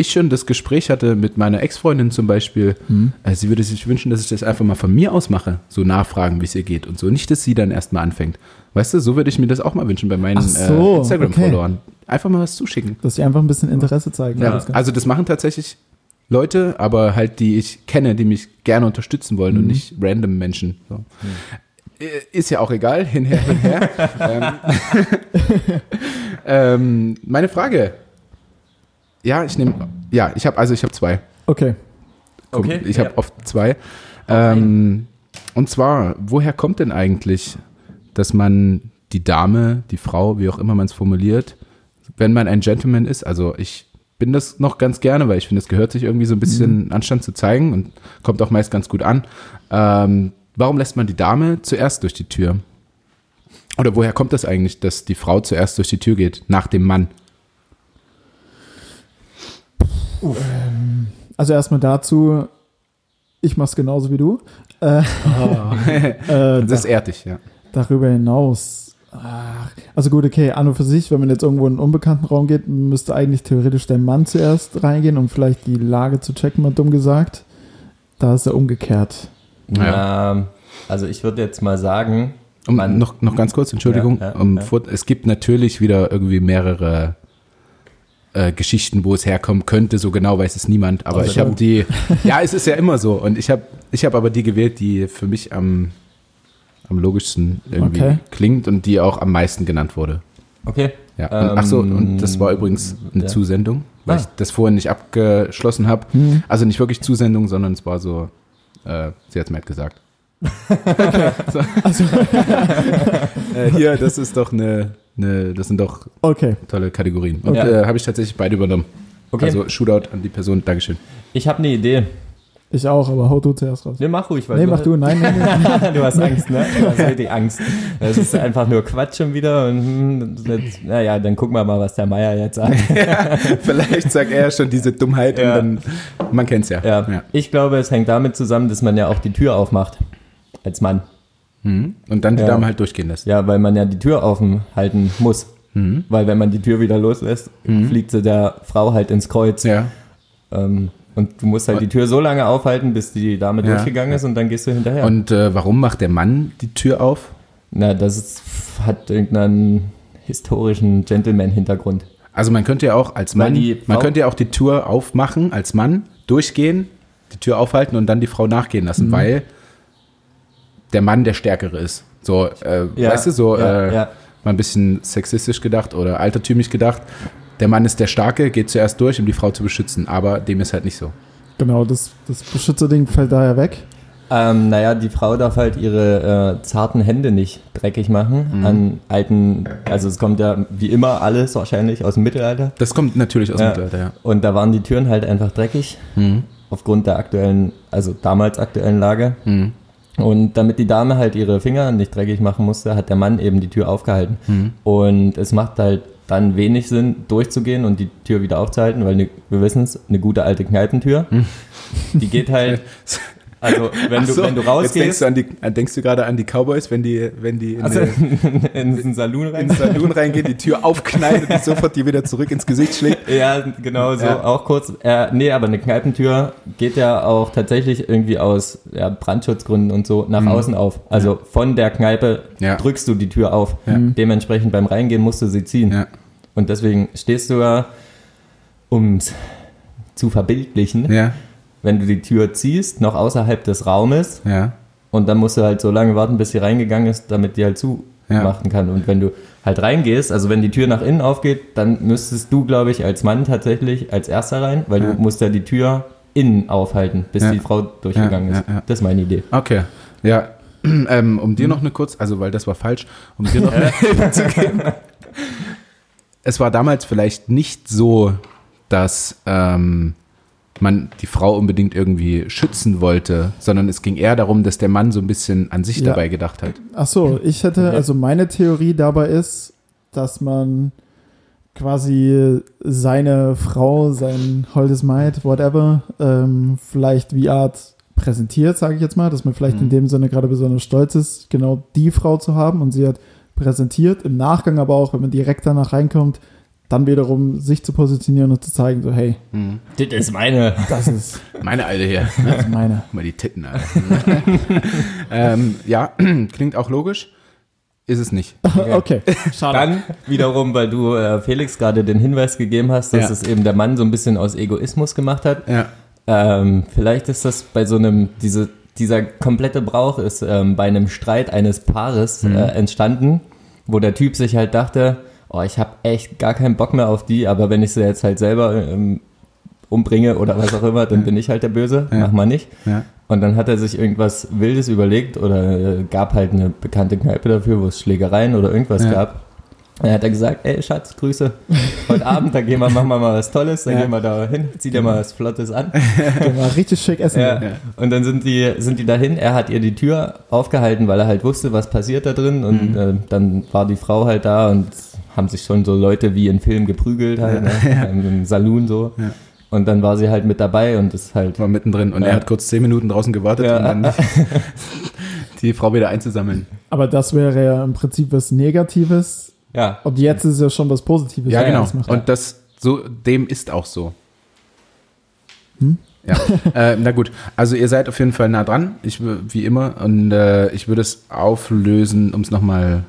ich schon das Gespräch hatte mit meiner Ex-Freundin zum Beispiel, Hm. äh, sie würde sich wünschen, dass ich das einfach mal von mir aus mache, so nachfragen, wie es ihr geht und so. Nicht, dass sie dann erstmal anfängt. Weißt du, so würde ich mir das auch mal wünschen bei meinen Ach so, äh, Instagram-Followern. Einfach mal was zuschicken. Dass sie einfach ein bisschen Interesse zeigen. Ja, Das also das machen tatsächlich Leute, aber halt die ich kenne, die mich gerne unterstützen wollen Mhm. und nicht random Menschen. So. Äh, Ist ja auch egal, hinher, hinher. ähm, ähm, meine Frage. Ja, ich nehme, ja, ich habe, also ich habe zwei. okay. Guck, Okay, Ich habe ja. oft zwei. Ähm, und zwar, woher kommt denn eigentlich, dass man die Dame, die Frau, wie auch immer man es formuliert, wenn man ein Gentleman ist, also ich bin das noch ganz gerne, weil ich finde, es gehört sich irgendwie so ein bisschen Anstand zu zeigen und kommt auch meist ganz gut an. Ähm, warum lässt man die Dame zuerst durch die Tür? Oder woher kommt das eigentlich, dass die Frau zuerst durch die Tür geht, nach dem Mann? Also erstmal dazu, ich mach's genauso wie du. Äh, äh, Das ehrt dich, ja. darüber hinaus. Ach, also gut, okay, an und für sich, wenn man jetzt irgendwo in einen unbekannten Raum geht, müsste eigentlich theoretisch der Mann zuerst reingehen, um vielleicht die Lage zu checken, mal dumm gesagt. Da ist er umgekehrt. Na, also ich würde jetzt mal sagen, Um, noch, noch ganz kurz, Entschuldigung. Ja, ja, um, ja. vor- Es gibt natürlich wieder irgendwie mehrere äh, Geschichten, wo es herkommen könnte. So genau weiß es niemand. Aber Also ich habe die. Ja, es ist ja immer so. Und ich habe ich hab aber die gewählt, die für mich am, am logischsten irgendwie Okay. klingt und die auch am meisten genannt wurde. okay. Ja. Und, ach so, Ähm, und das war übrigens eine ja. Zusendung, weil Ah. ich das vorhin nicht abgeschlossen habe. Hm. Also nicht wirklich Zusendung, sondern es war so, äh, sie hat es mir halt gesagt. so. Also, äh, hier, das ist doch eine, eine, das sind doch okay. tolle Kategorien. Und Ja. äh, habe ich tatsächlich beide übernommen. Okay. Also Shootout an die Person, Dankeschön. ich habe eine Idee. Ich auch, aber hau du zuerst raus. Nee, mach ruhig. Weil Nee, mach du. Nein, nein, nein. du hast Angst, ne? Du hast richtig Angst. Das ist einfach nur Quatsch schon wieder. Und hm, jetzt, naja, dann gucken wir mal, was der Meier jetzt sagt. Vielleicht sagt er schon diese Dummheit Ja. und dann, man kennt es ja. Ja. Ich glaube, es hängt damit zusammen, dass man ja auch die Tür aufmacht. Als Mann. Mhm. Und dann die Ja. Dame halt durchgehen lässt. Ja, weil man ja die Tür offen halten muss. Mhm. Weil wenn man die Tür wieder loslässt, fliegt sie der Frau halt ins Kreuz. Ja. Ähm, und du musst halt die Tür so lange aufhalten, bis die Dame Ja. durchgegangen ist und dann gehst du hinterher. Und äh, warum macht der Mann die Tür auf? Na, das ist, hat irgendeinen historischen Gentleman-Hintergrund. Also man könnte ja auch als Mann, die man könnte ja auch die Tür aufmachen als Mann, durchgehen, die Tür aufhalten und dann die Frau nachgehen lassen, Mhm. weil der Mann der Stärkere ist. So, äh, Ja, weißt du, so ja, äh, ja. mal ein bisschen sexistisch gedacht oder altertümlich gedacht. Der Mann ist der Starke, geht zuerst durch, um die Frau zu beschützen, aber dem ist halt nicht so. Genau, das, das Beschützerding fällt daher weg. Ähm, naja, die Frau darf halt ihre äh, zarten Hände nicht dreckig machen an alten, also es kommt ja wie immer alles wahrscheinlich aus dem Mittelalter. Das kommt natürlich aus dem Ja. Mittelalter, ja. Und da waren die Türen halt einfach dreckig, Mhm. aufgrund der aktuellen, also damals aktuellen Lage. Mhm. Und damit die Dame halt ihre Finger nicht dreckig machen musste, hat der Mann eben die Tür aufgehalten. Mhm. Und es macht halt dann wenig Sinn, durchzugehen und die Tür wieder aufzuhalten, weil ne, wir wissen es, eine gute alte Kneipentür, die geht halt, also wenn du, so, wenn du Jetzt denkst rausgehst, du, an die, denkst du gerade an die Cowboys, wenn die, wenn die in, also die, in den Saloon in rein. den Saloon reingehen, die Tür aufknallt und sofort die wieder zurück ins Gesicht schlägt. Ja, genau, so Ja. auch kurz. Äh, nee, aber eine Kneipentür geht ja auch tatsächlich irgendwie aus ja, Brandschutzgründen und so nach außen auf. Also von der Kneipe Mhm. Ja. drückst du die Tür auf. Ja. Dementsprechend beim Reingehen musst du sie ziehen. Ja, Und deswegen stehst du ja, um es zu verbildlichen, ja, wenn du die Tür ziehst, noch außerhalb des Raumes ja. und dann musst du halt so lange warten, bis sie reingegangen ist, damit die halt zumachen Ja. kann. Und wenn du halt reingehst, also wenn die Tür nach innen aufgeht, dann müsstest du, glaube ich, als Mann tatsächlich als erster rein, weil Ja. du musst ja die Tür innen aufhalten, bis Ja. die Frau durchgegangen Ja, ist. ja, ja. Das ist meine Idee. Okay. Ja, ähm, um dir noch eine kurz, also weil das war falsch, um dir noch eine Hilfe zu geben. Es war damals vielleicht nicht so, dass ähm, man die Frau unbedingt irgendwie schützen wollte, sondern es ging eher darum, dass der Mann so ein bisschen an sich Ja. dabei gedacht hat. Ach so, ich hätte, Ja. also meine Theorie dabei ist, dass man quasi seine Frau, sein holdes Maid, whatever, ähm, vielleicht wie Art präsentiert, sage ich jetzt mal, dass man vielleicht Mhm. in dem Sinne gerade besonders stolz ist, genau die Frau zu haben und sie hat präsentiert. Im Nachgang aber auch, wenn man direkt danach reinkommt, dann wiederum sich zu positionieren und zu zeigen, so hey, Das ist meine. das ist, Meine Alte hier. das ist meine. Mal die Titten, Alter. ähm, ja, klingt auch logisch. Ist es nicht. Okay, schade. Dann wiederum, weil du äh, Felix gerade den Hinweis gegeben hast, dass Ja. es eben der Mann so ein bisschen aus Egoismus gemacht hat. Ja. Ähm, vielleicht ist das bei so einem, diese, dieser komplette Brauch ist ähm, bei einem Streit eines Paares Mhm. äh, entstanden, wo der Typ sich halt dachte, oh, ich habe echt gar keinen Bock mehr auf die, aber wenn ich sie jetzt halt selber ähm, umbringe oder was auch immer, dann bin ich halt der Böse, Ja. mach mal nicht. Ja. Und dann hat er sich irgendwas Wildes überlegt oder äh, gab halt eine bekannte Kneipe dafür, wo es Schlägereien oder irgendwas Ja. gab. Dann hat er gesagt, ey Schatz, Grüße. Heute Abend, da gehen wir, machen wir mal was Tolles, dann Ja. gehen wir da hin, zieh dir mal was Flottes an. Der war richtig schick essen. Ja. Ja. Und dann sind die, sind die dahin. Er hat ihr die Tür aufgehalten, weil er halt wusste, was passiert da drin. Und äh, dann war die Frau halt da und haben sich schon so Leute wie in Filmen geprügelt halt, ne? im Saloon so. Ja. Und dann war sie halt mit dabei und ist halt. War mittendrin und Ja. er hat kurz zehn Minuten draußen gewartet, Ja. um dann die Frau wieder einzusammeln. Aber das wäre ja im Prinzip was Negatives. Ja, Und jetzt ist es ja schon was Positives. Ja, genau. das macht. Und das so dem ist auch so. Ja, äh, na gut. Also ihr seid auf jeden Fall nah dran, ich, wie immer. Und äh, ich würde es auflösen, um es nochmal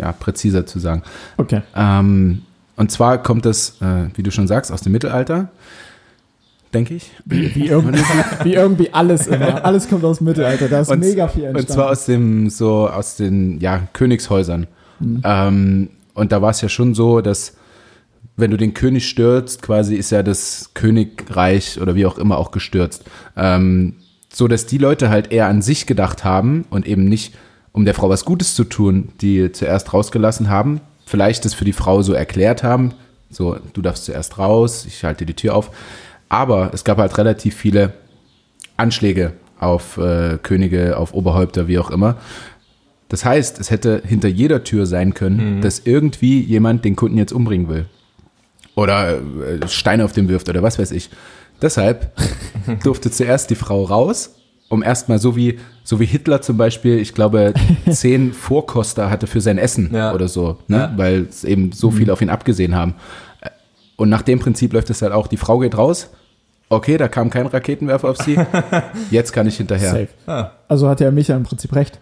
ja, präziser zu sagen. Okay. Ähm, und zwar kommt es, äh, wie du schon sagst, aus dem Mittelalter, denke ich. Wie irgendwie, wie irgendwie alles immer. Alles kommt aus dem Mittelalter. Da ist Und- mega viel entstanden. Und zwar aus dem, so aus den ja, Königshäusern. Mhm. Ähm, und da war es ja schon so, dass wenn du den König stürzt, quasi ist ja das Königreich oder wie auch immer auch gestürzt. Ähm, so dass die Leute halt eher an sich gedacht haben und eben nicht, um der Frau was Gutes zu tun, die zuerst rausgelassen haben, vielleicht das für die Frau so erklärt haben, so, du darfst zuerst raus, ich halte die Tür auf. Aber es gab halt relativ viele Anschläge auf äh, Könige, auf Oberhäupter, wie auch immer. Das heißt, es hätte hinter jeder Tür sein können, dass irgendwie jemand den Kunden jetzt umbringen will. Oder äh, Steine auf den wirft oder was weiß ich. Deshalb durfte zuerst die Frau raus, um erstmal so wie, so wie Hitler zum Beispiel, ich glaube, zehn Vorkoster hatte für sein Essen Ja. oder so, ne? Ja. weil es eben so viel auf ihn abgesehen haben. Und nach dem Prinzip läuft es halt auch, die Frau geht raus, okay, da kam kein Raketenwerfer auf sie, jetzt kann ich hinterher. Safe. Ah. Also hat ja Micha im Prinzip recht.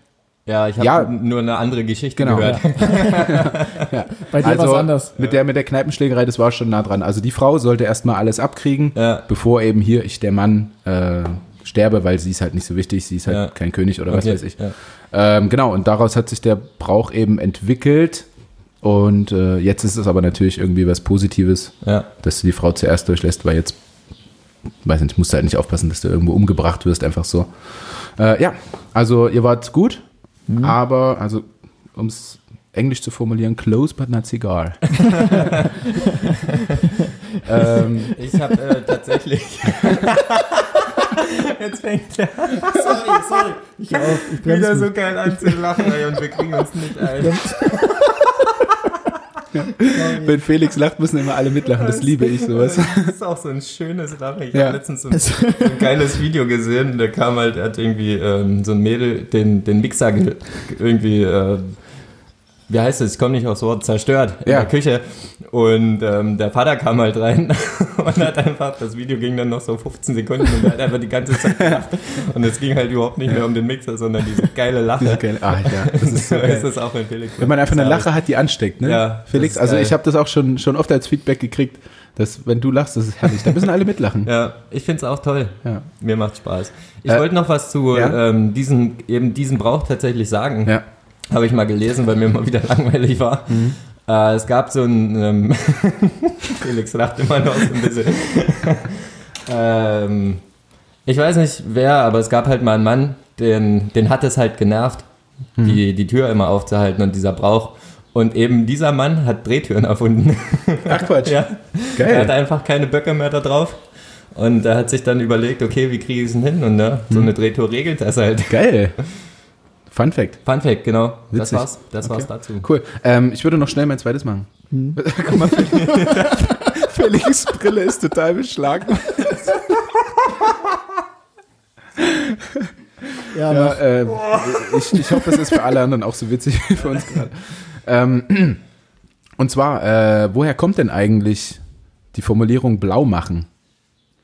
ja ich habe Ja. nur eine andere Geschichte Genau. gehört. Bei dir Also was anders. mit der, mit der Kneipenschlägerei, das war schon nah dran. Also die Frau sollte erstmal alles abkriegen, Ja. bevor eben hier ich der Mann äh, sterbe, weil sie ist halt nicht so wichtig, sie ist halt Ja. kein König oder was Okay, weiß ich. ja. Ähm, genau, und daraus hat sich der Brauch eben entwickelt. Und äh, jetzt ist es aber natürlich irgendwie was Positives, Ja. dass du die Frau zuerst durchlässt, weil jetzt, weiß nicht, musst du halt nicht aufpassen, dass du irgendwo umgebracht wirst, einfach so. Äh, ja, also ihr wart gut, aber, also, um es englisch zu formulieren, close but not cigar. ähm, Ich habe äh, tatsächlich. Jetzt fängt er Sorry, sorry. Ich auf, ich wieder mich. so geil an zu lachen, ey, und wir kriegen uns nicht ein. wenn Felix lacht, müssen immer alle mitlachen, das liebe ich sowas. Das ist auch so ein schönes Lachen. Ich Ja. habe letztens so ein, so ein geiles Video gesehen, da kam halt, er hat irgendwie ähm, so ein Mädel den, den Mixer ge irgendwie, äh, wie heißt es, ich komme nicht aufs Wort, zerstört in Ja. der Küche. Und ähm, der Vater kam halt rein und hat einfach, das Video ging dann noch so 15 Sekunden und er hat einfach die ganze Zeit gelacht. Und es ging halt überhaupt nicht mehr um den Mixer, sondern diese geile Lache. Diese geile, ah, ja, das ist so geil. ist es auch in Felix. Wenn man einfach eine Das Lache hat, die ansteckt, ne? Ja, Felix, das also geil. ich habe das auch schon, schon oft als Feedback gekriegt, dass wenn du lachst, das ist herrlich. Da müssen alle mitlachen. Ja, ich finde es auch toll. Ja. Mir macht Spaß. Ich Äh, wollte noch was zu ja? ähm, diesen, eben diesen Brauch tatsächlich sagen. Ja. Habe ich mal gelesen, weil mir mal wieder langweilig war. Mhm. Äh, es gab so ein, ähm, Felix lacht immer noch so ein bisschen. ähm, ich weiß nicht wer, aber es gab halt mal einen Mann, den, den hat es halt genervt, Mhm. die, die Tür immer aufzuhalten und dieser Brauch. Und eben dieser Mann hat Drehtüren erfunden. Ach Quatsch. ja. Er hat Geil. einfach keine Böcke mehr da drauf. Und er hat sich dann überlegt, okay, wie kriege ich es denn hin? Und ne, Mhm. so eine Drehtür regelt das halt. Geil. Fun Fact. Fun Fact, genau. Das Witzig. war's. Das Okay. war's dazu. Cool. Ähm, ich würde noch schnell mein zweites machen. Guck mal, Felix Brille ist total beschlagen. Ja, Ja, äh, ich, ich hoffe, es ist für alle anderen auch so witzig wie für uns gerade. Ähm, und zwar, äh, woher kommt denn eigentlich die Formulierung blau machen?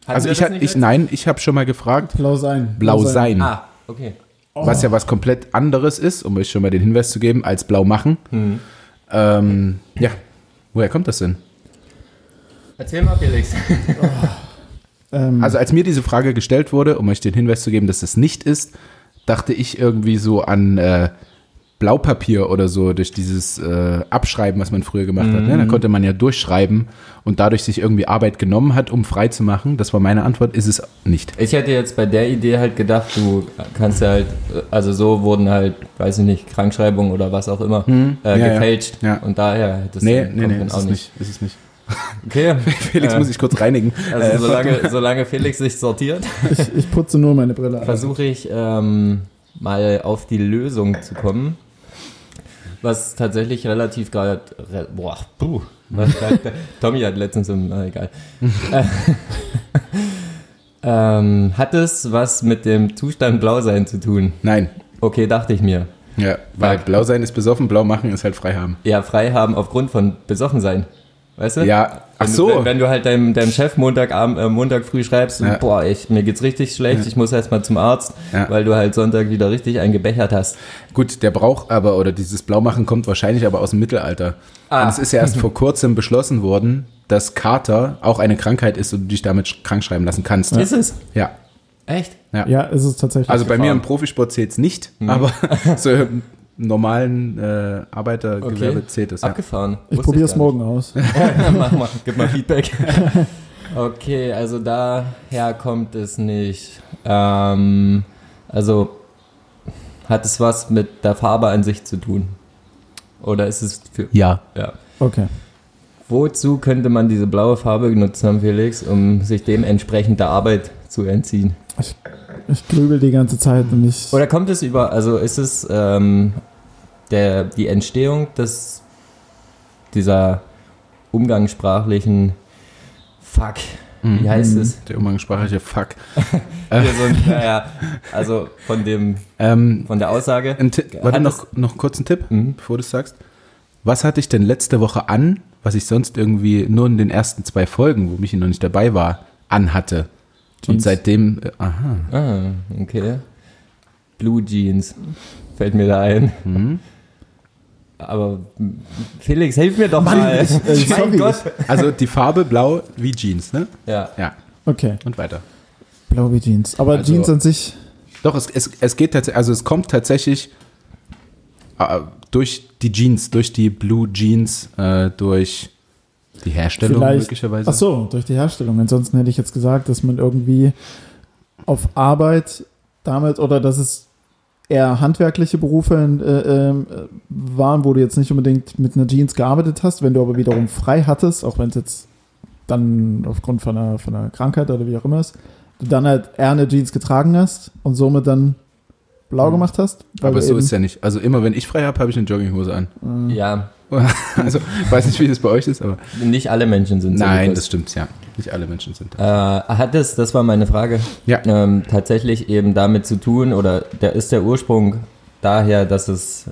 Hatten Also ich, das ich nein, ich habe schon mal gefragt, blau sein. blau sein, Ah, okay. Was ja was komplett anderes ist, um euch schon mal den Hinweis zu geben, als blau machen. Hm. Ähm, ja, woher kommt das denn? Erzähl mal, Felix. Ähm, Also als mir diese Frage gestellt wurde, um euch den Hinweis zu geben, dass es nicht ist, dachte ich irgendwie so an äh, Blaupapier oder so durch dieses äh, Abschreiben, was man früher gemacht hat. Ne? Da konnte man ja durchschreiben und dadurch sich irgendwie Arbeit genommen hat, um frei zu machen. Das war meine Antwort, ist es nicht. Ich hätte jetzt bei der Idee halt gedacht, du kannst ja halt, also so wurden halt, weiß ich nicht, Krankschreibungen oder was auch immer äh, Hm. Ja, ja. gefälscht. Ja. Und daher hättest Nee, du nee, nee, ist auch es nicht. Ist es nicht. Okay. Felix Äh, muss ich kurz reinigen. Also Äh, solange, solange Felix sich sortiert, ich, ich putze nur meine Brille. ab. versuche ich ähm, mal auf die Lösung zu kommen. Was tatsächlich relativ gerade. Re, boah, puh. Was grad, Tommy hat letztens im. Na, egal. Äh, ähm, hat es was mit dem Zustand Blausein zu tun? Nein. Okay, dachte ich mir. Ja, weil blau sein ist besoffen, blau machen ist halt frei haben. Ja, frei haben aufgrund von besoffen sein. Weißt du? Ja, ach Wenn so. Du, wenn, wenn du halt deinem, deinem Chef Montagabend, äh, Montag früh schreibst, Ja. boah, ich, mir geht's richtig schlecht, ich muss erst mal zum Arzt, Ja. weil du halt Sonntag wieder richtig eingebechert hast. Gut, der Brauch aber, oder dieses Blaumachen kommt wahrscheinlich aber aus dem Mittelalter. Ah. Und es ist ja erst vor kurzem beschlossen worden, dass Kater auch eine Krankheit ist und du dich damit krank schreiben lassen kannst. Ist es? Ja. Echt? ja. Ja, ist es tatsächlich. Also bei mir gefahren. im Profisport zählt es nicht, Mhm. aber so normalen äh, Arbeitergewerbe Okay. zählt es. Ja. Abgefahren. ich probiere es morgen aus. Mach mal, gib mal Feedback. okay, also daher kommt es nicht. Ähm, also hat es was mit der Farbe an sich zu tun? Oder ist es für. ja. Ja. Okay. Wozu könnte man diese blaue Farbe genutzt haben, Felix, um sich dementsprechend der Arbeit zu entziehen? Ich, ich grübel die ganze Zeit und ich. Oder kommt es über, also ist es ähm, der, die Entstehung des, dieser umgangssprachlichen Fuck, wie heißt es? Der umgangssprachliche Fuck. So naja, also von dem, Ähm, von der Aussage. ein Tipp, warte noch, noch kurz ein Tipp, Mhm. bevor du es sagst. Was hatte ich denn letzte Woche an, was ich sonst irgendwie nur in den ersten zwei Folgen, wo Michi noch nicht dabei war, anhatte? Und Jeans. seitdem, äh, aha. Ah, okay. Blue Jeans fällt mir da ein. Mhm. Aber Felix, hilf mir doch mal. ich- äh, mein sorry. Gott. Also die Farbe blau wie Jeans, ne? Ja. Ja, Okay, und weiter. blau wie Jeans. Aber Also- Jeans an sich. Doch, es, es, es geht tatsächlich, also es kommt tatsächlich äh, durch die Jeans, durch die Blue Jeans, äh, durch die Herstellung Vielleicht. möglicherweise. Ach so, durch die Herstellung. Ansonsten hätte ich jetzt gesagt, dass man irgendwie auf Arbeit damit oder dass es eher handwerkliche Berufe äh, ähm, äh, waren, wo du jetzt nicht unbedingt mit einer Jeans gearbeitet hast, wenn du aber wiederum frei hattest, auch wenn es jetzt dann aufgrund von einer, von einer Krankheit oder wie auch immer ist, du dann halt eher eine Jeans getragen hast und somit dann blau gemacht hast. Aber du so ist ja nicht. Also immer wenn ich frei habe, habe ich eine Jogginghose an. Ja, Also weiß nicht, wie das bei euch ist, aber nicht alle Menschen sind so. nein, das stimmt ja. Nicht alle Menschen sind Äh, da. hat es, das war meine Frage, Ja. ähm, tatsächlich eben damit zu tun oder der ist der Ursprung daher, dass es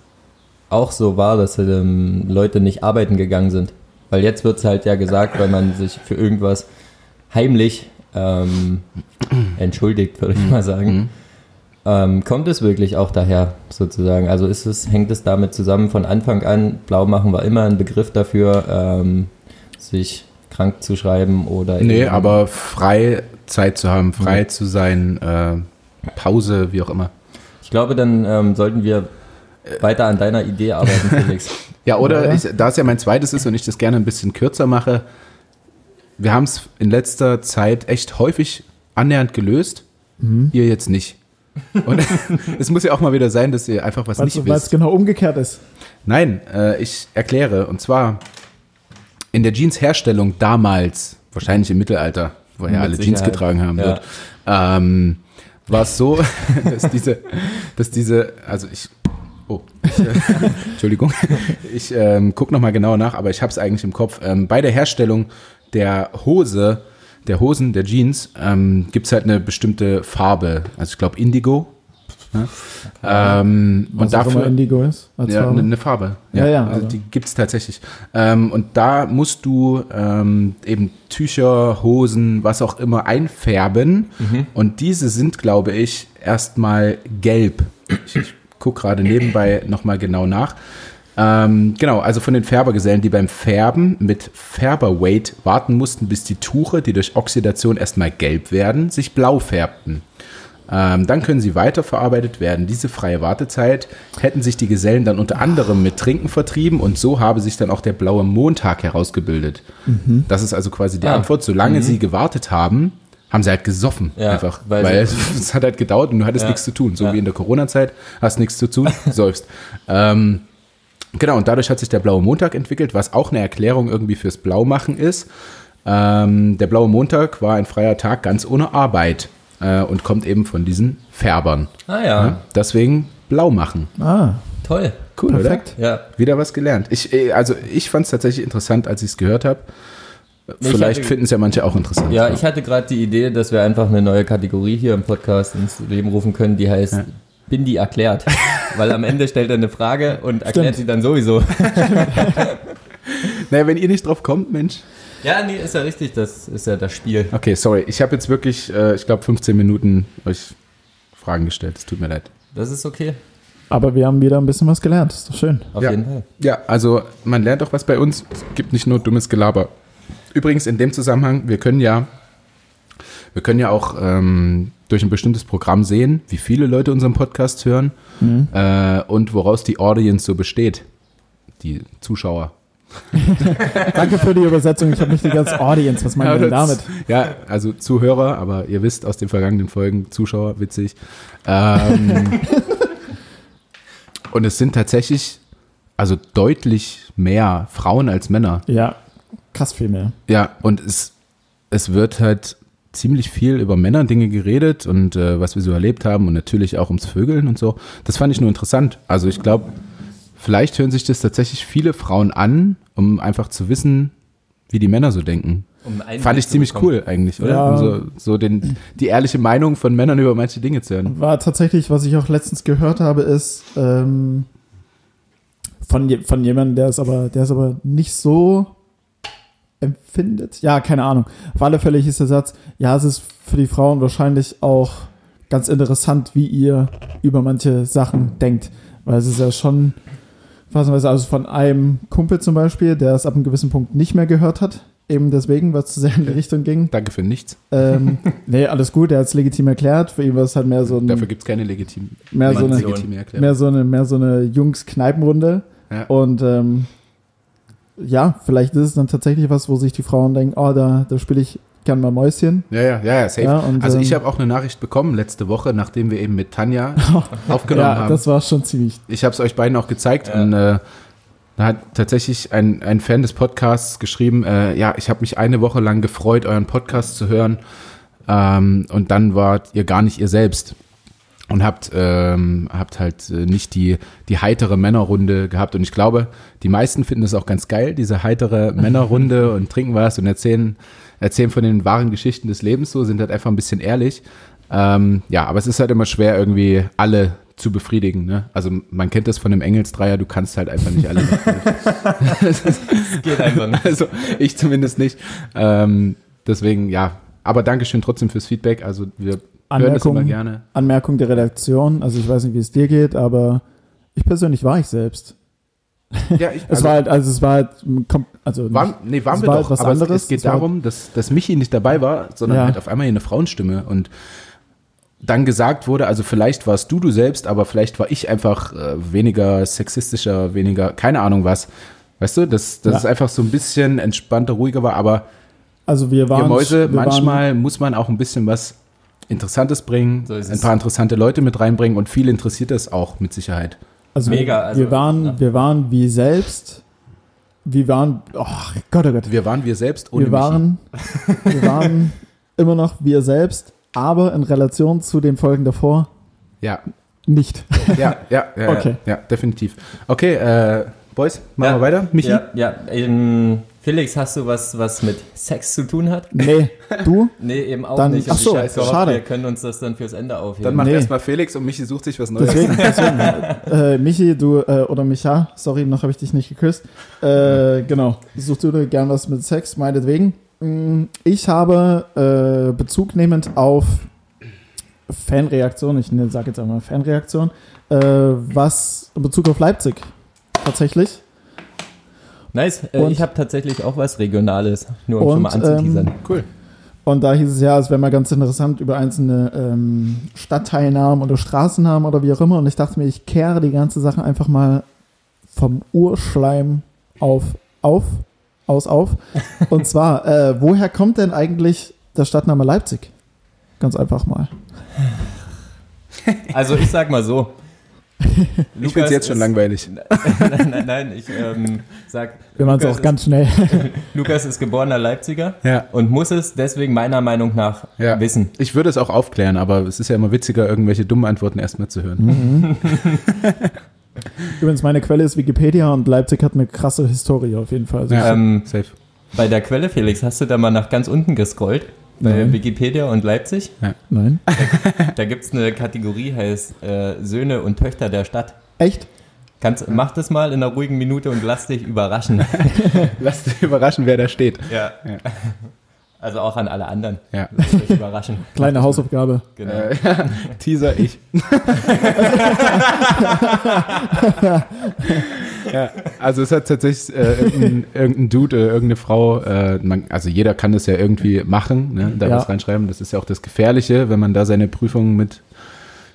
auch so war, dass ähm, Leute nicht arbeiten gegangen sind. Weil jetzt wird es halt ja gesagt, weil man sich für irgendwas heimlich ähm, entschuldigt, würde ich mal sagen. Mhm. Ähm, kommt es wirklich auch daher, sozusagen? Also ist es, hängt es damit zusammen von Anfang an? Blau machen war immer ein Begriff dafür, ähm, sich krank zu schreiben oder Nee, eben- aber frei Zeit zu haben, frei zu sein, äh, Pause, wie auch immer. Ich glaube, dann ähm, sollten wir weiter an deiner Idee arbeiten, Felix. Ja, oder Ja. Ich, da es ja mein zweites ist und ich das gerne ein bisschen kürzer mache, wir haben es in letzter Zeit echt häufig annähernd gelöst. Ihr jetzt nicht. Und es muss ja auch mal wieder sein, dass ihr einfach was Weil nicht es wisst. genau umgekehrt ist. Nein, äh, ich erkläre. Und zwar in der Jeans-Herstellung damals, wahrscheinlich im Mittelalter, wo ja Mit alle Jeans Sicherheit. getragen haben, Ja. dort, ähm, war es so, dass diese, dass diese, also ich, oh, ich, äh, Entschuldigung, ich ähm, gucke nochmal genauer nach, aber ich habe es eigentlich im Kopf. Ähm, bei der Herstellung der Hose der Hosen, der Jeans, ähm, gibt es halt eine bestimmte Farbe. Also ich glaube Indigo. Ne? Ähm, Was und dafür Indigo ist. Als ja, Farbe. eine, eine Farbe. Ja, ja, Also also- die gibt es tatsächlich. Ähm, und da musst du ähm, eben Tücher, Hosen, was auch immer einfärben. Mhm. Und diese sind, glaube ich, erstmal gelb. Ich, ich gucke gerade nebenbei nochmal genau nach. Ähm, genau, also von den Färbergesellen, die beim Färben mit Färberweight warten mussten, bis die Tuche, die durch Oxidation erstmal gelb werden, sich blau färbten. Ähm, dann können sie weiterverarbeitet werden. Diese freie Wartezeit hätten sich die Gesellen dann unter anderem mit Trinken vertrieben und so habe sich dann auch der blaue Montag herausgebildet. Das ist also quasi die Ah. Antwort. Solange sie gewartet haben, haben sie halt gesoffen. Ja, einfach. weil Weil, sie- es hat halt gedauert und du hattest Ja. nichts zu tun. So Ja. wie in der Corona-Zeit, hast nichts zu tun, säufst. ähm, Genau, und dadurch hat sich der blaue Montag entwickelt, was auch eine Erklärung irgendwie fürs Blaumachen ist. Ähm, der blaue Montag war ein freier Tag ganz ohne Arbeit äh, und kommt eben von diesen Färbern. Ah ja, Ja? Deswegen blau machen. Ah, toll. Cool, perfekt. Ja. oder? Wieder was gelernt. Ich, äh, also ich fand es tatsächlich interessant, als ich es gehört habe. Vielleicht finden es ja manche auch interessant. Ja, ich hatte gerade die Idee, dass wir einfach eine neue Kategorie hier im Podcast ins Leben rufen können, die heißt Bindi erklärt. Weil am Ende stellt er eine Frage und erklärt Stimmt. sie dann sowieso. Naja, wenn ihr nicht drauf kommt, Mensch. Ja, nee, ist ja richtig, das ist ja das Spiel. Okay, sorry. Ich habe jetzt wirklich, äh, ich glaube, 15 Minuten euch Fragen gestellt. Es tut mir leid. Das ist okay, Aber wir haben wieder ein bisschen was gelernt. Ist doch schön. auf Ja. jeden Fall. Ja, also man lernt auch was bei uns. Es gibt nicht nur dummes Gelaber. Übrigens in dem Zusammenhang, wir können ja, wir können ja auch ähm, durch ein bestimmtes Programm sehen, wie viele Leute unseren Podcast hören äh, und woraus die Audience so besteht. Die Zuschauer. Danke für die Übersetzung. Ich habe nicht die ganze Audience. Was meinen wir denn damit? Ja, also Zuhörer, aber ihr wisst aus den vergangenen Folgen, Zuschauer, witzig. Ähm, und es sind tatsächlich also deutlich mehr Frauen als Männer. Ja, krass viel mehr. Ja, und es, es wird halt ziemlich viel über Männerdinge geredet und äh, was wir so erlebt haben und natürlich auch ums Vögeln und so. Das fand ich nur interessant. Also ich glaube, vielleicht hören sich das tatsächlich viele Frauen an, um einfach zu wissen, wie die Männer so denken. Um Fand ich ziemlich bekommen. cool eigentlich, oder? Ja. Um so, so den, die ehrliche Meinung von Männern über manche Dinge zu hören. War tatsächlich, was ich auch letztens gehört habe, ist ähm, von, je, von jemandem, der es aber, der es aber nicht so empfindet. Ja, keine Ahnung. Auf alle Fälle hieß der Satz, ja, es ist für die Frauen wahrscheinlich auch ganz interessant, wie ihr über manche Sachen denkt. Weil es ist ja schon, phasenweise, also von einem Kumpel zum Beispiel, der es ab einem gewissen Punkt nicht mehr gehört hat, eben deswegen, weil es zu sehr in die Richtung ging. Danke für nichts. Ähm, nee, alles gut, er hat es legitim erklärt. Für ihn war es halt mehr so ein, Dafür gibt es keine legitime, mehr so eine, Mann, legitime Erklärung. mehr so eine, mehr so eine Jungs-Kneipenrunde. Ja. Und ähm, ja, vielleicht ist es dann tatsächlich was, wo sich die Frauen denken, oh, da, da spiele ich gern mal Mäuschen. Ja, ja, ja, ja, safe. Ja, und, also ich ähm, habe auch eine Nachricht bekommen letzte Woche, nachdem wir eben mit Tanja aufgenommen ja, haben. das war schon ziemlich. Ich habe es euch beiden auch gezeigt Ja. und äh, da hat tatsächlich ein, ein Fan des Podcasts geschrieben, äh, ja, ich habe mich eine Woche lang gefreut, euren Podcast zu hören ähm, und dann wart ihr gar nicht ihr selbst und habt, ähm, habt halt äh, nicht die, die heitere Männerrunde gehabt und ich glaube, die meisten finden es auch ganz geil, diese heitere Männerrunde und trinken was und erzählen, erzählen von den wahren Geschichten des Lebens so, sind halt einfach ein bisschen ehrlich. Ähm, ja, aber es ist halt immer schwer, irgendwie alle zu befriedigen. Ne? Also man kennt das von einem Engelsdreier, du kannst halt einfach nicht alle. Geht einfach nicht. also ich zumindest nicht. Ähm, deswegen, ja. Aber Dankeschön trotzdem fürs Feedback. Also wir hören das immer Anmerkung, gerne. Anmerkung der Redaktion. Also ich weiß nicht, wie es dir geht, aber ich persönlich war ich selbst. Ja, ich, Es also, war halt, also es war halt, also waren, nee, waren es wir war doch. halt was aber es- anderes. es geht Es darum, dass, dass Michi nicht dabei war, sondern Ja. halt auf einmal hier eine Frauenstimme und dann gesagt wurde, also vielleicht warst du du selbst, aber vielleicht war ich einfach äh, weniger sexistischer, weniger, keine Ahnung was. Weißt du, dass, dass Ja. es einfach so ein bisschen entspannter, ruhiger war, aber also wir waren ihr Mäuse, wir waren- manchmal muss man auch ein bisschen was Interessantes bringen, So ein paar interessante Leute mit reinbringen und viel interessiert das auch mit Sicherheit. Also Mega, Wir, also, wir waren, ja. wir waren wie selbst. Wir waren, oh Gott, oh Gott. Wir waren wir selbst ohne wir waren, wir waren immer noch wir selbst, aber in Relation zu den Folgen davor. Ja, nicht. ja, ja, ja, Okay. ja, ja, definitiv. Okay, äh, Boys, machen Ja. wir weiter. Michi? Ja, ja ähm, Felix, hast du was, was mit Sex zu tun hat? Nee, du? Nee, eben auch Dann- nicht. ach so, ich hoffe, schade. Wir können uns das dann fürs Ende aufheben. Dann macht Nee. erstmal Felix und Michi sucht sich was Neues. Deswegen, deswegen äh, Michi, du, äh, oder Micha, sorry, noch habe ich dich nicht geküsst. Äh, genau, such du dir gern was mit Sex, meinetwegen. Mm, Ich habe äh, Bezug nehmend auf Fanreaktion, ich sage jetzt einmal Fanreaktion, äh, was in Bezug auf Leipzig tatsächlich. Nice. Äh, Und- ich habe tatsächlich auch was Regionales, nur um schon Und, mal anzuteasern. ähm, Cool. Und da hieß es ja, es wäre mal ganz interessant über einzelne ähm, Stadtteilnamen oder Straßennamen oder wie auch immer. Und ich dachte mir, ich kehre die ganze Sache einfach mal vom Urschleim auf, auf, aus, auf. Und zwar, äh, woher kommt denn eigentlich der Stadtname Leipzig? Ganz einfach mal. Also ich sag mal so. Ich finde es jetzt schon langweilig. nein, nein, nein, ich ähm, sag, Wir machen es Lukas auch ganz schnell. ist, Lukas ist geborener Leipziger Ja. und muss es deswegen meiner Meinung nach Ja. wissen. Ich würde es auch aufklären, aber es ist ja immer witziger, irgendwelche dummen Antworten erstmal zu hören. Mhm. Übrigens, meine Quelle ist Wikipedia und Leipzig hat eine krasse Historie auf jeden Fall. Also Ja. Ähm, Safe. bei der Quelle, Felix, hast du da mal nach ganz unten gescrollt? Bei Nein. Wikipedia und Leipzig? Nein. Da gibt es eine Kategorie, heißt äh, Söhne und Töchter der Stadt. Echt? Kannst, mach das mal in einer ruhigen Minute und lass dich überraschen. Lass dich überraschen, wer da steht. ja. Ja. Also auch an alle anderen. Ja. Lasst euch überraschen. Kleine Hausaufgabe. Genau. Äh, Teaser ich. ja, also es hat tatsächlich äh, irgendein, irgendein Dude oder irgendeine Frau, äh, man, also jeder kann das ja irgendwie machen, ne, da Ja. was reinschreiben. Das ist ja auch das Gefährliche, wenn man da seine Prüfungen mit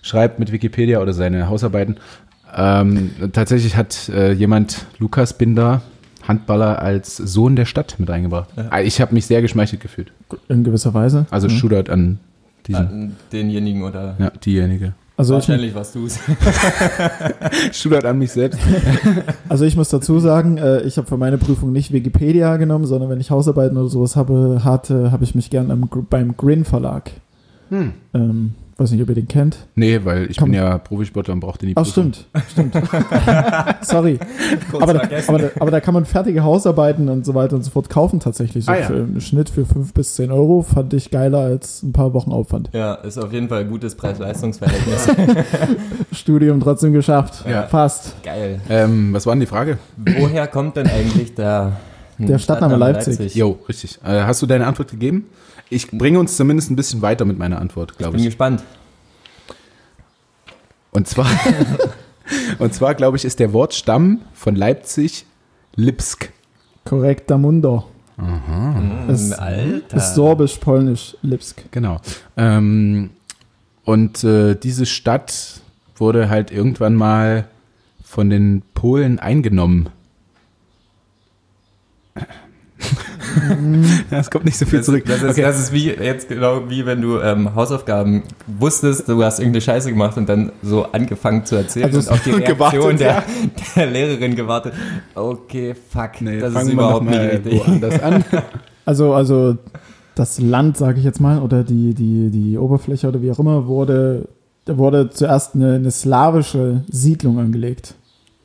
schreibt mit Wikipedia oder seine Hausarbeiten. Ähm, tatsächlich hat äh, jemand Lukas Binder, Handballer, als Sohn der Stadt mit eingebracht. Ah, Ich habe mich sehr geschmeichelt gefühlt. In gewisser Weise. Also Mhm. Shootout an diesen, An denjenigen oder ja, diejenige. Also ich, wahrscheinlich was du es. Shootout an mich selbst. Also ich muss dazu sagen, äh, ich habe für meine Prüfung nicht Wikipedia genommen, sondern wenn ich Hausarbeiten oder sowas habe, hatte, habe ich mich gern am, Gr- beim Grin Verlag. Hm. Ähm, weiß nicht, ob ihr den kennt. Nee, weil ich Komm. bin ja Profisportler und brauchte die Ach, Prüfung. stimmt, stimmt. Sorry. Aber da, aber, da, aber da kann man fertige Hausarbeiten und so weiter und so fort kaufen tatsächlich. So Ah, ja. für einen Schnitt für 5 bis 10 Euro fand ich geiler als ein paar Wochen Aufwand. ja, ist auf jeden Fall ein gutes Preis-Leistungs-Verhältnis. Studium trotzdem geschafft. Ja. Fast. Geil. Ähm, was war denn die Frage? Woher kommt denn eigentlich der, Der Stadtname Leipzig. Jo, richtig. Äh, hast du deine Antwort gegeben? Ich bringe uns zumindest ein bisschen weiter mit meiner Antwort, glaube Bin ich. gespannt. Und zwar, und zwar glaube ich, ist der Wortstamm von Leipzig Lipsk. Korrekter Mundo. Ist- Mm, Alter. Ist sorbisch-polnisch Lipsk. Genau. Ähm, und äh, diese Stadt wurde halt irgendwann mal von den Polen eingenommen. ja, es kommt nicht so viel Das, zurück. das, ist, Okay. das ist wie jetzt genau wie wenn du ähm, Hausaufgaben wusstest, du hast irgendeine Scheiße gemacht und dann so angefangen zu erzählen Also und auf die Reaktion gewartet, der, ja. der Lehrerin gewartet. Okay, fuck, Nee, das ist fangen wir überhaupt nicht mal richtig. an. Also, also das Land, sage ich jetzt mal, oder die, die, die Oberfläche oder wie auch immer, wurde, wurde zuerst eine, eine slawische Siedlung angelegt.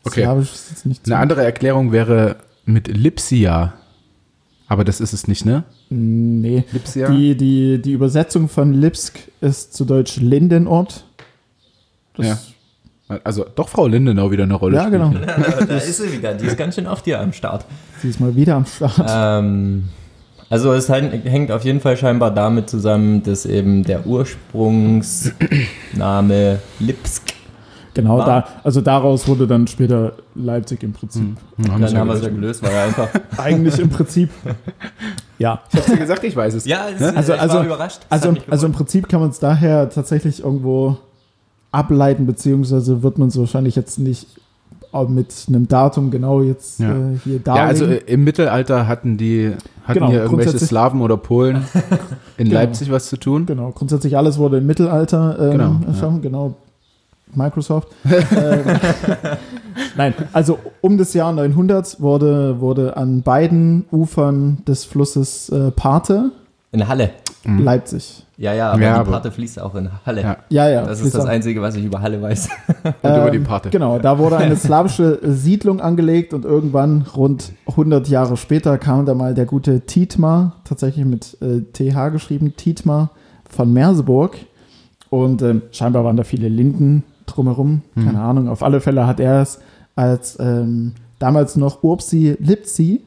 Okay. Slawisch ist jetzt nicht so. Eine andere Erklärung wäre mit Lipsia. Aber das ist es nicht, ne? Nee. Lipsia? Die, die, die Übersetzung von Lipsk ist zu Deutsch Lindenort. Das, Ja. Also doch Frau Lindenau wieder eine Rolle Ja, spielt. genau. da ist sie wieder, die ist ganz schön oft hier am Start. Sie ist mal wieder am Start. Ähm, also es hängt auf jeden Fall scheinbar damit zusammen, dass eben der Ursprungsname Lipsk, Genau, war- da, also daraus wurde dann später Leipzig im Prinzip. Hm, haben dann ja haben wir es ja gelöst. war ja einfach. Eigentlich im Prinzip. Ja. Ich hab's dir gesagt, ich weiß es. Ja, es, Also- ich also- war überrascht. Das Also, also im. Prinzip kann man es daher tatsächlich irgendwo ableiten, beziehungsweise wird man es wahrscheinlich jetzt nicht mit einem Datum genau jetzt Ja. äh, hier Ja, darlegen. also äh, im Mittelalter hatten die hatten Genau, hier irgendwelche Slawen oder Polen in Genau. Leipzig was zu tun. genau, grundsätzlich alles wurde im Mittelalter ähm, Genau, erschaffen, genau. Microsoft. ähm, Nein, also um das Jahr 900 wurde, wurde an beiden Ufern des Flusses äh, Parthe In Halle. Leipzig. Ja, ja, aber Ja, die aber- Pate fließt auch in Halle. Ja. Ja, ja. Das ist das auch. Einzige, was ich über Halle weiß. Und über die Ähm, Pate. Genau, da wurde eine slawische Siedlung angelegt und irgendwann, rund 100 Jahre später, kam da mal der gute Tietmar, tatsächlich mit äh, TH geschrieben, Tietmar von Merseburg. Und ähm, scheinbar waren da viele Linden drumherum, keine Ahnung. Auf alle Fälle hat er es als ähm, damals noch Urbsi Lipsi,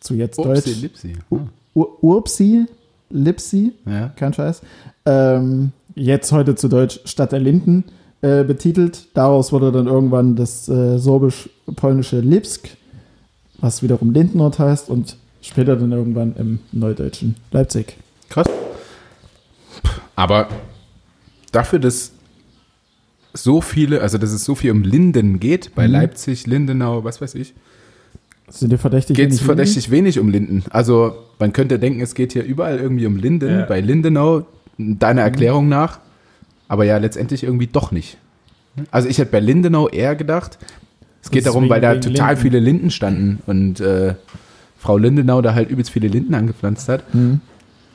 zu jetzt Upsi, Deutsch, Lipsi. U Ur Urbsi Lipsi, Ja. kein Scheiß. Ähm, jetzt heute zu Deutsch Stadt der Linden äh, betitelt. Daraus wurde dann irgendwann das äh, sorbisch-polnische Lipsk, was wiederum Lindenort heißt und später dann irgendwann im neudeutschen Leipzig. Krass. Aber dafür, dass so viele, also dass es so viel um Linden geht, bei Mhm. Leipzig, Lindenau, was weiß ich, Sind die verdächtig? geht es wenig verdächtig wenig um Linden. Also man könnte denken, es geht hier überall irgendwie um Linden, Ja. bei Lindenau, deiner Erklärung nach, aber ja, letztendlich irgendwie doch nicht. Also ich hätte bei Lindenau eher gedacht, es geht darum, weil da total Linden. viele Linden standen und äh, Frau Lindenau da halt übelst viele Linden angepflanzt hat. Mhm.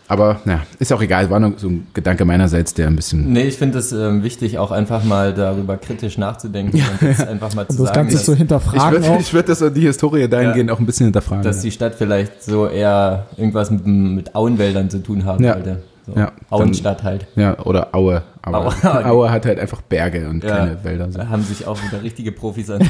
Aber naja, ist auch egal, war nur so ein Gedanke meinerseits, der ein bisschen Nee, ich finde es ähm, wichtig, auch einfach mal darüber kritisch nachzudenken und jetzt einfach mal zu Und das sagen, Ganze dass, zu Ich hinterfragen würde ich würd das so die Historie dahingehend auch ein bisschen hinterfragen. dass die Stadt vielleicht so eher irgendwas mit, mit Auenwäldern zu tun haben Ja. sollte. So. Ja, dann- Auenstadt halt. ja, oder Aue. Aber Aue. Aue, hat halt einfach Berge und Ja. keine Wälder. So. Da haben sich auch wieder richtige Profis an.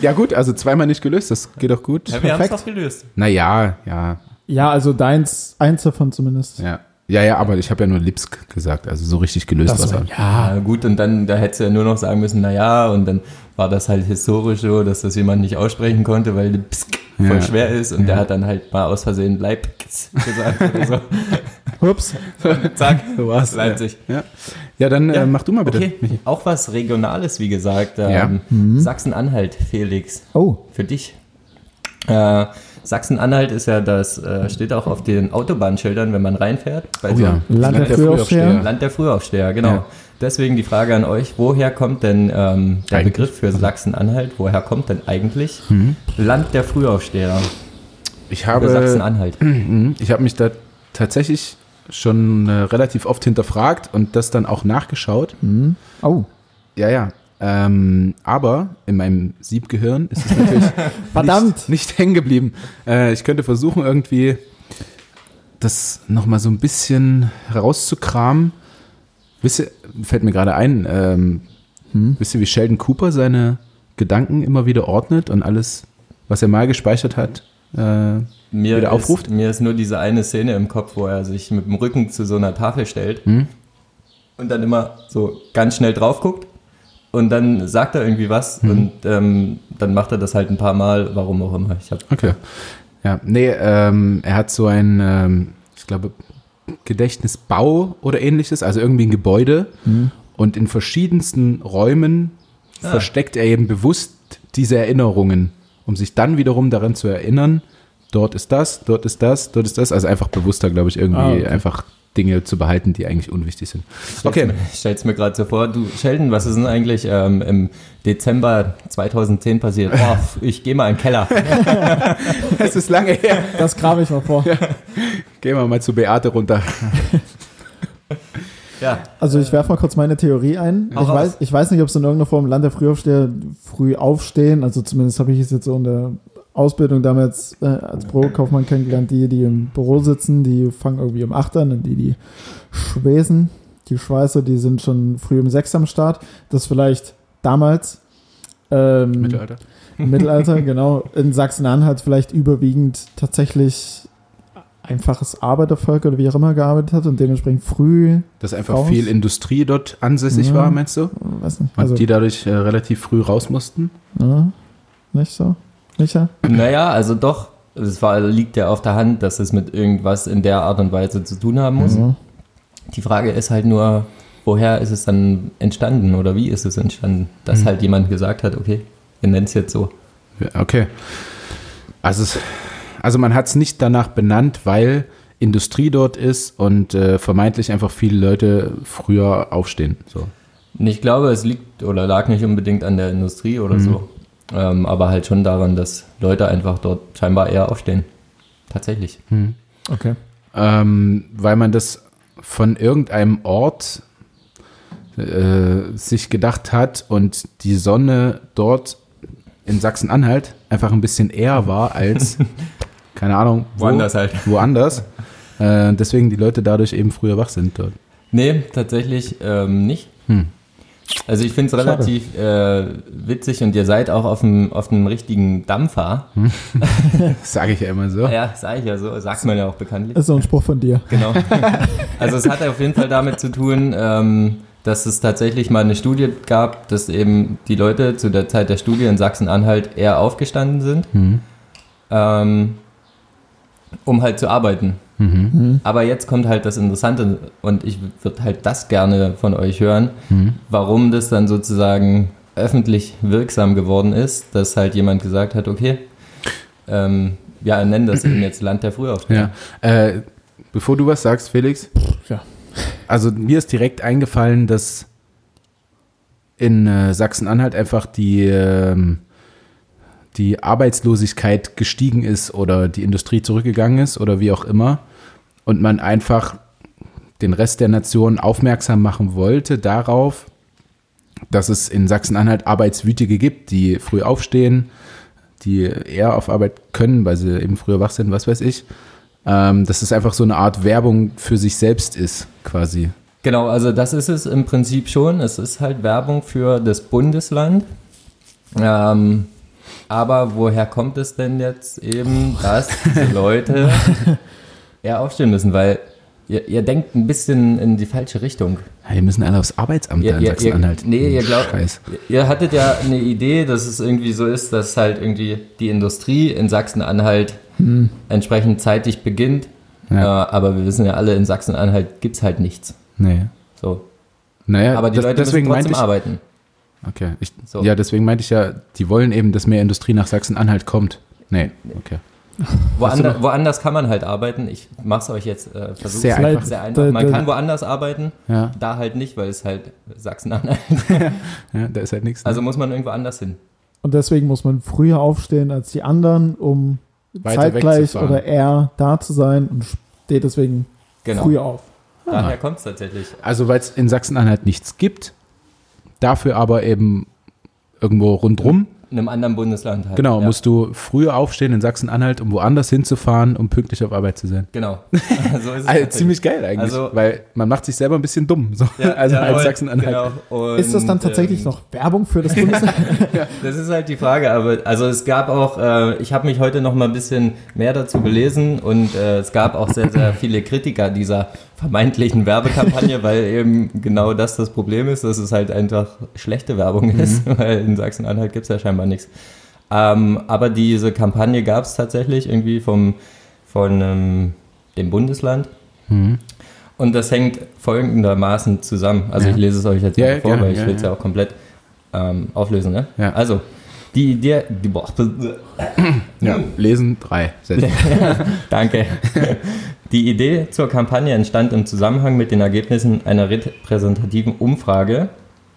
Ja gut, also zweimal nicht gelöst, das geht doch gut. ja, wir haben es Perfekt. doch gelöst. Naja, ja, Ja, also deins, eins davon zumindest. ja. Ja, ja, aber ich habe ja nur Lipsk gesagt, also so richtig gelöst Das was war- er. Ja, gut, und dann, da hättest du ja nur noch sagen müssen, naja, und dann war das halt historisch so, dass das jemand nicht aussprechen konnte, weil der Psk voll Ja. schwer ist und der hat dann halt mal aus Versehen Leipzig gesagt oder so. Ups. Zack, So war's. Leipzig. Ja, ja dann Ja, äh, mach du mal bitte. Okay, auch was Regionales, wie gesagt. Ja. Ähm, Mhm. Sachsen-Anhalt, Felix, Oh, für dich. Äh, Sachsen-Anhalt ist ja das, äh, steht auch auf den Autobahnschildern, wenn man reinfährt. Bei Oh so ja. Land der Frühaufsteher. Land der Frühaufsteher, genau. Ja. Deswegen die Frage an euch, woher kommt denn ähm, der Eigentlich. Begriff für Sachsen-Anhalt? Woher kommt denn eigentlich Mhm. Land der Frühaufsteher Ich für habe, Sachsen-Anhalt? Mhm. ich habe mich da tatsächlich schon äh, relativ oft hinterfragt und das dann auch nachgeschaut. hm. oh. Ja, ja. Ähm, aber in meinem Siebgehirn ist es natürlich Verdammt. nicht, nicht hängen geblieben. Äh, ich könnte versuchen, irgendwie das nochmal so ein bisschen herauszukramen. Wisst ihr, fällt mir gerade ein, ähm, Hm. wisst ihr, wie Sheldon Cooper seine Gedanken immer wieder ordnet und alles, was er mal gespeichert hat, äh, Mir wieder ist, aufruft? Mir ist nur diese eine Szene im Kopf, wo er sich mit dem Rücken zu so einer Tafel stellt Hm? und dann immer so ganz schnell drauf guckt und dann sagt er irgendwie was Mhm. und ähm, dann macht er das halt ein paar Mal, warum auch immer. Ich habe Okay. Ja, nee, ähm, er hat so ein, ähm, ich glaube, Gedächtnisbau oder ähnliches, also irgendwie ein Gebäude. Hm. Und in verschiedensten Räumen Ah. versteckt er eben bewusst diese Erinnerungen, um sich dann wiederum daran zu erinnern, dort ist das, dort ist das, dort ist das. Also einfach bewusster, glaube ich, irgendwie Ah, okay. einfach Dinge zu behalten, die eigentlich unwichtig sind. Okay. Ich stell's mir gerade so vor. Du, Sheldon, was ist denn eigentlich ähm, im Dezember 2010 passiert? Oh, ich gehe mal in den Keller. Es ist lange her. Das grabe ich mal vor. Gehen wir mal zu Beate runter. ja, Also ich werfe mal kurz meine Theorie ein. Hau Ich raus. weiß, ich weiß nicht, ob es in irgendeiner Form Land der Frühaufsteher früh aufstehen. Also zumindest habe ich es jetzt so in der Ausbildung damals äh, als Bürokaufmann kennengelernt. Die, die im Büro sitzen, die fangen irgendwie um 8 an und die, die Schwesen, die Schweißer, die sind schon früh um 6 am Start. Das vielleicht damals ähm, Mittelalter. im Mittelalter, genau, in Sachsen-Anhalt vielleicht überwiegend tatsächlich einfaches Arbeitervolk oder wie auch immer gearbeitet hat und dementsprechend früh, Dass einfach Raus. viel Industrie dort ansässig Ja. war, meinst du? weiß nicht, Und also, die dadurch äh, relativ früh raus mussten? ja, nicht so, Micha? naja, also doch. Es war, liegt ja auf der Hand, dass es mit irgendwas in der Art und Weise zu tun haben muss. Ja. Die Frage ist halt nur, woher ist es dann entstanden oder wie ist es entstanden? Dass Mhm. halt jemand gesagt hat, okay, wir nennen es jetzt so. Ja, Okay. Also, es, also man hat es nicht danach benannt, weil Industrie dort ist und äh, vermeintlich einfach viele Leute früher aufstehen. So. Ich glaube, es liegt oder lag nicht unbedingt an der Industrie oder Mhm. so, ähm, aber halt schon daran, dass Leute einfach dort scheinbar eher aufstehen. Tatsächlich. Okay. ähm, weil man das von irgendeinem Ort äh, sich gedacht hat und die Sonne dort in Sachsen-Anhalt einfach ein bisschen eher war als, keine Ahnung, wo, Woanders halt. Woanders. Äh, deswegen die Leute dadurch eben früher wach sind dort. Nee, tatsächlich ähm, nicht. Hm. Also ich finde es relativ äh, witzig und ihr seid auch auf dem, auf dem richtigen Dampfer. Das sage ich ja immer so. Ja, sag ich ja so, sagt man ja auch bekanntlich. Das ist so ein Spruch von dir. Genau. Also es hat auf jeden Fall damit zu tun, ähm, dass es tatsächlich mal eine Studie gab, dass eben die Leute zu der Zeit der Studie in Sachsen-Anhalt eher aufgestanden sind, Mhm. ähm, um halt zu arbeiten. Mhm. Aber jetzt kommt halt das Interessante und ich würde halt das gerne von euch hören, Mhm. warum das dann sozusagen öffentlich wirksam geworden ist, dass halt jemand gesagt hat, okay, ähm, ja, nennen das eben jetzt Land der Frühaufsteher. Ja. Äh, bevor du was sagst, Felix. ja. Also mir ist direkt eingefallen, dass in äh, Sachsen-Anhalt einfach die, ähm, die Arbeitslosigkeit gestiegen ist oder die Industrie zurückgegangen ist oder wie auch immer. Und man einfach den Rest der Nation aufmerksam machen wollte darauf, dass es in Sachsen-Anhalt Arbeitswütige gibt, die früh aufstehen, die eher auf Arbeit können, weil sie eben früher wach sind, was weiß ich. Ähm, dass es einfach so eine Art Werbung für sich selbst ist, quasi. Genau, also das ist es im Prinzip schon. Es ist halt Werbung für das Bundesland. Ähm, aber woher kommt es denn jetzt eben, dass diese Leute eher aufstehen müssen? Weil ihr, ihr denkt ein bisschen in die falsche Richtung. Ja, die müssen alle aufs Arbeitsamt Ihr, in Sachsen-Anhalt. nee, ihr glaubt, Scheiß. ihr hattet ja eine Idee, dass es irgendwie so ist, dass halt irgendwie die Industrie in Sachsen-Anhalt entsprechend zeitig beginnt. Ja. Äh, aber wir wissen ja alle, in Sachsen-Anhalt gibt es halt nichts. Nee. So. Naja, Aber die das, Leute deswegen müssen trotzdem ich, arbeiten. Okay, ich, So. ja, deswegen meinte ich ja, die wollen eben, dass mehr Industrie nach Sachsen-Anhalt kommt. Nee, okay. Woander, woanders kann man halt arbeiten. Ich mach's euch jetzt äh, versuch's Sehr halt einfach. sehr einfach. Man da- kann woanders arbeiten, Ja, da halt nicht, weil es halt Sachsen-Anhalt. ja da ist halt nichts. ne? Also muss man irgendwo anders hin. Und deswegen muss man früher aufstehen als die anderen, um Weiter zeitgleich oder eher da zu sein und steht deswegen Genau. früher auf. Daher kommt's tatsächlich. Also, weil es in Sachsen-Anhalt nichts gibt, dafür aber eben irgendwo rundrum. In einem anderen Bundesland halt. Genau, ja. musst du früher aufstehen in Sachsen-Anhalt, um woanders hinzufahren, um pünktlich auf Arbeit zu sein. Genau. so ist es Also, ziemlich geil eigentlich, Also- weil man macht sich selber ein bisschen dumm. So. Ja, also als Sachsen-Anhalt. Genau. Ist das dann tatsächlich ähm, noch Werbung für das Bundesland? Das ist halt die Frage, aber also es gab auch, äh, ich habe mich heute noch mal ein bisschen mehr dazu belesen und äh, es gab auch sehr, sehr viele Kritiker dieser vermeintlichen Werbekampagne, weil eben genau das das Problem ist, dass es halt einfach schlechte Werbung ist, weil in Sachsen-Anhalt gibt es ja scheinbar nichts. Ähm, aber diese Kampagne gab es tatsächlich irgendwie vom, von ähm, dem Bundesland. Mhm. Und das hängt folgendermaßen zusammen. Also Ja. ich lese es euch jetzt Ja, vor, gerne, weil ich ja, will es ja. auch komplett ähm, auflösen. Ne? Also, die Idee, die, boah, Ja, lesen drei Sätze. danke. Die Idee zur Kampagne entstand im Zusammenhang mit den Ergebnissen einer repräsentativen Umfrage,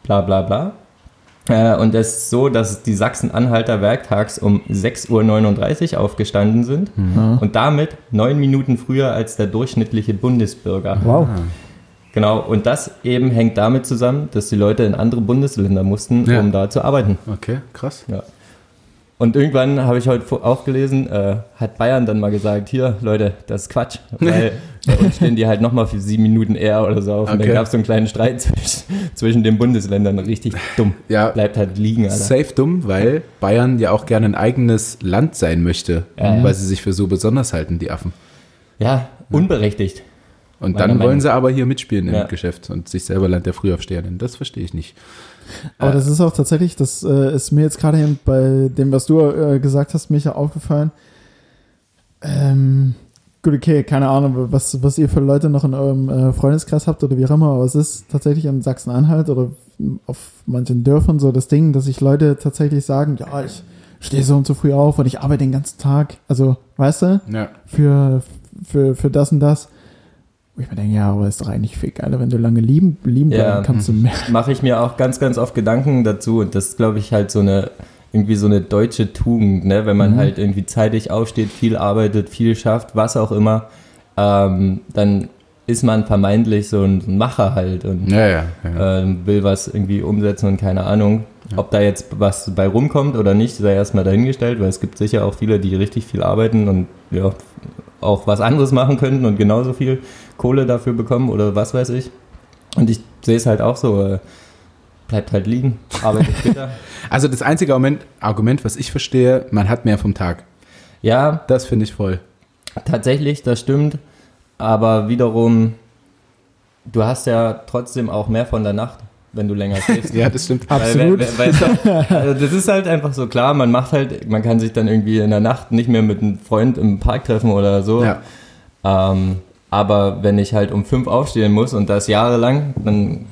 bla bla bla. Äh, Und es ist so, dass die Sachsen-Anhalter werktags um 6.39 Uhr aufgestanden sind und damit neun Minuten früher als der durchschnittliche Bundesbürger. Wow. Genau, und das eben hängt damit zusammen, dass die Leute in andere Bundesländer mussten, Ja. um da zu arbeiten. Okay, krass. Ja. Und irgendwann habe ich heute auch gelesen, äh, hat Bayern dann mal gesagt, hier Leute, das ist Quatsch, weil bei uns stehen die halt nochmal für sieben Minuten eher oder so auf. Und Okay. dann gab es so einen kleinen Streit zwischen, zwischen den Bundesländern, richtig dumm. Ja, Bleibt halt liegen, Alter. safe dumm, weil Bayern ja auch gerne ein eigenes Land sein möchte, Ja, weil sie sich für so besonders halten, die Affen. Ja, unberechtigt. Und dann Meinung wollen sie aber hier mitspielen im Ja. Geschäft und sich selber Land der Frühaufsteher nennen. Das verstehe ich nicht. Aber das ist auch tatsächlich, das äh, ist mir jetzt gerade eben bei dem, was du äh, gesagt hast, Micha, aufgefallen. Ähm, gut, okay, keine Ahnung, was, was ihr für Leute noch in eurem äh, Freundeskreis habt oder wie auch immer, aber es ist tatsächlich in Sachsen-Anhalt oder auf manchen Dörfern so das Ding, dass sich Leute tatsächlich sagen, ja, ich stehe so und so früh auf und ich arbeite den ganzen Tag. Also, weißt du, Ja. für, für, für das und das. Wo ich mir denke, ja, aber ist doch eigentlich viel geiler, wenn du lange lieben, lieben Ja. bleiben kannst du mehr. Mache ich mir auch ganz, ganz oft Gedanken dazu und das ist, glaube ich, halt so eine, irgendwie so eine deutsche Tugend, ne? wenn man Mhm. halt irgendwie zeitig aufsteht, viel arbeitet, viel schafft, was auch immer. ähm, dann ist man vermeintlich so ein Macher halt und Ja, ja. ja. ähm, will was irgendwie umsetzen und keine Ahnung. Ob da jetzt was bei rumkommt oder nicht, sei erstmal dahingestellt, weil es gibt sicher auch viele, die richtig viel arbeiten und ja, auch was anderes machen könnten und genauso viel Kohle dafür bekommen oder was weiß ich. Und ich sehe es halt auch so, äh, bleibt halt liegen, arbeitet später. Also das einzige Argument, Argument, was ich verstehe, man hat mehr vom Tag. ja, Das finde ich voll. tatsächlich, das stimmt, aber wiederum, du hast ja trotzdem auch mehr von der Nacht, wenn du länger schläfst. Ja, das stimmt. Absolut. Weil, weil, weil, also das ist halt einfach so klar, man macht halt, man kann sich dann irgendwie in der Nacht nicht mehr mit einem Freund im Park treffen oder so. Ja. Ähm, aber wenn ich halt um fünf aufstehen muss und das jahrelang, dann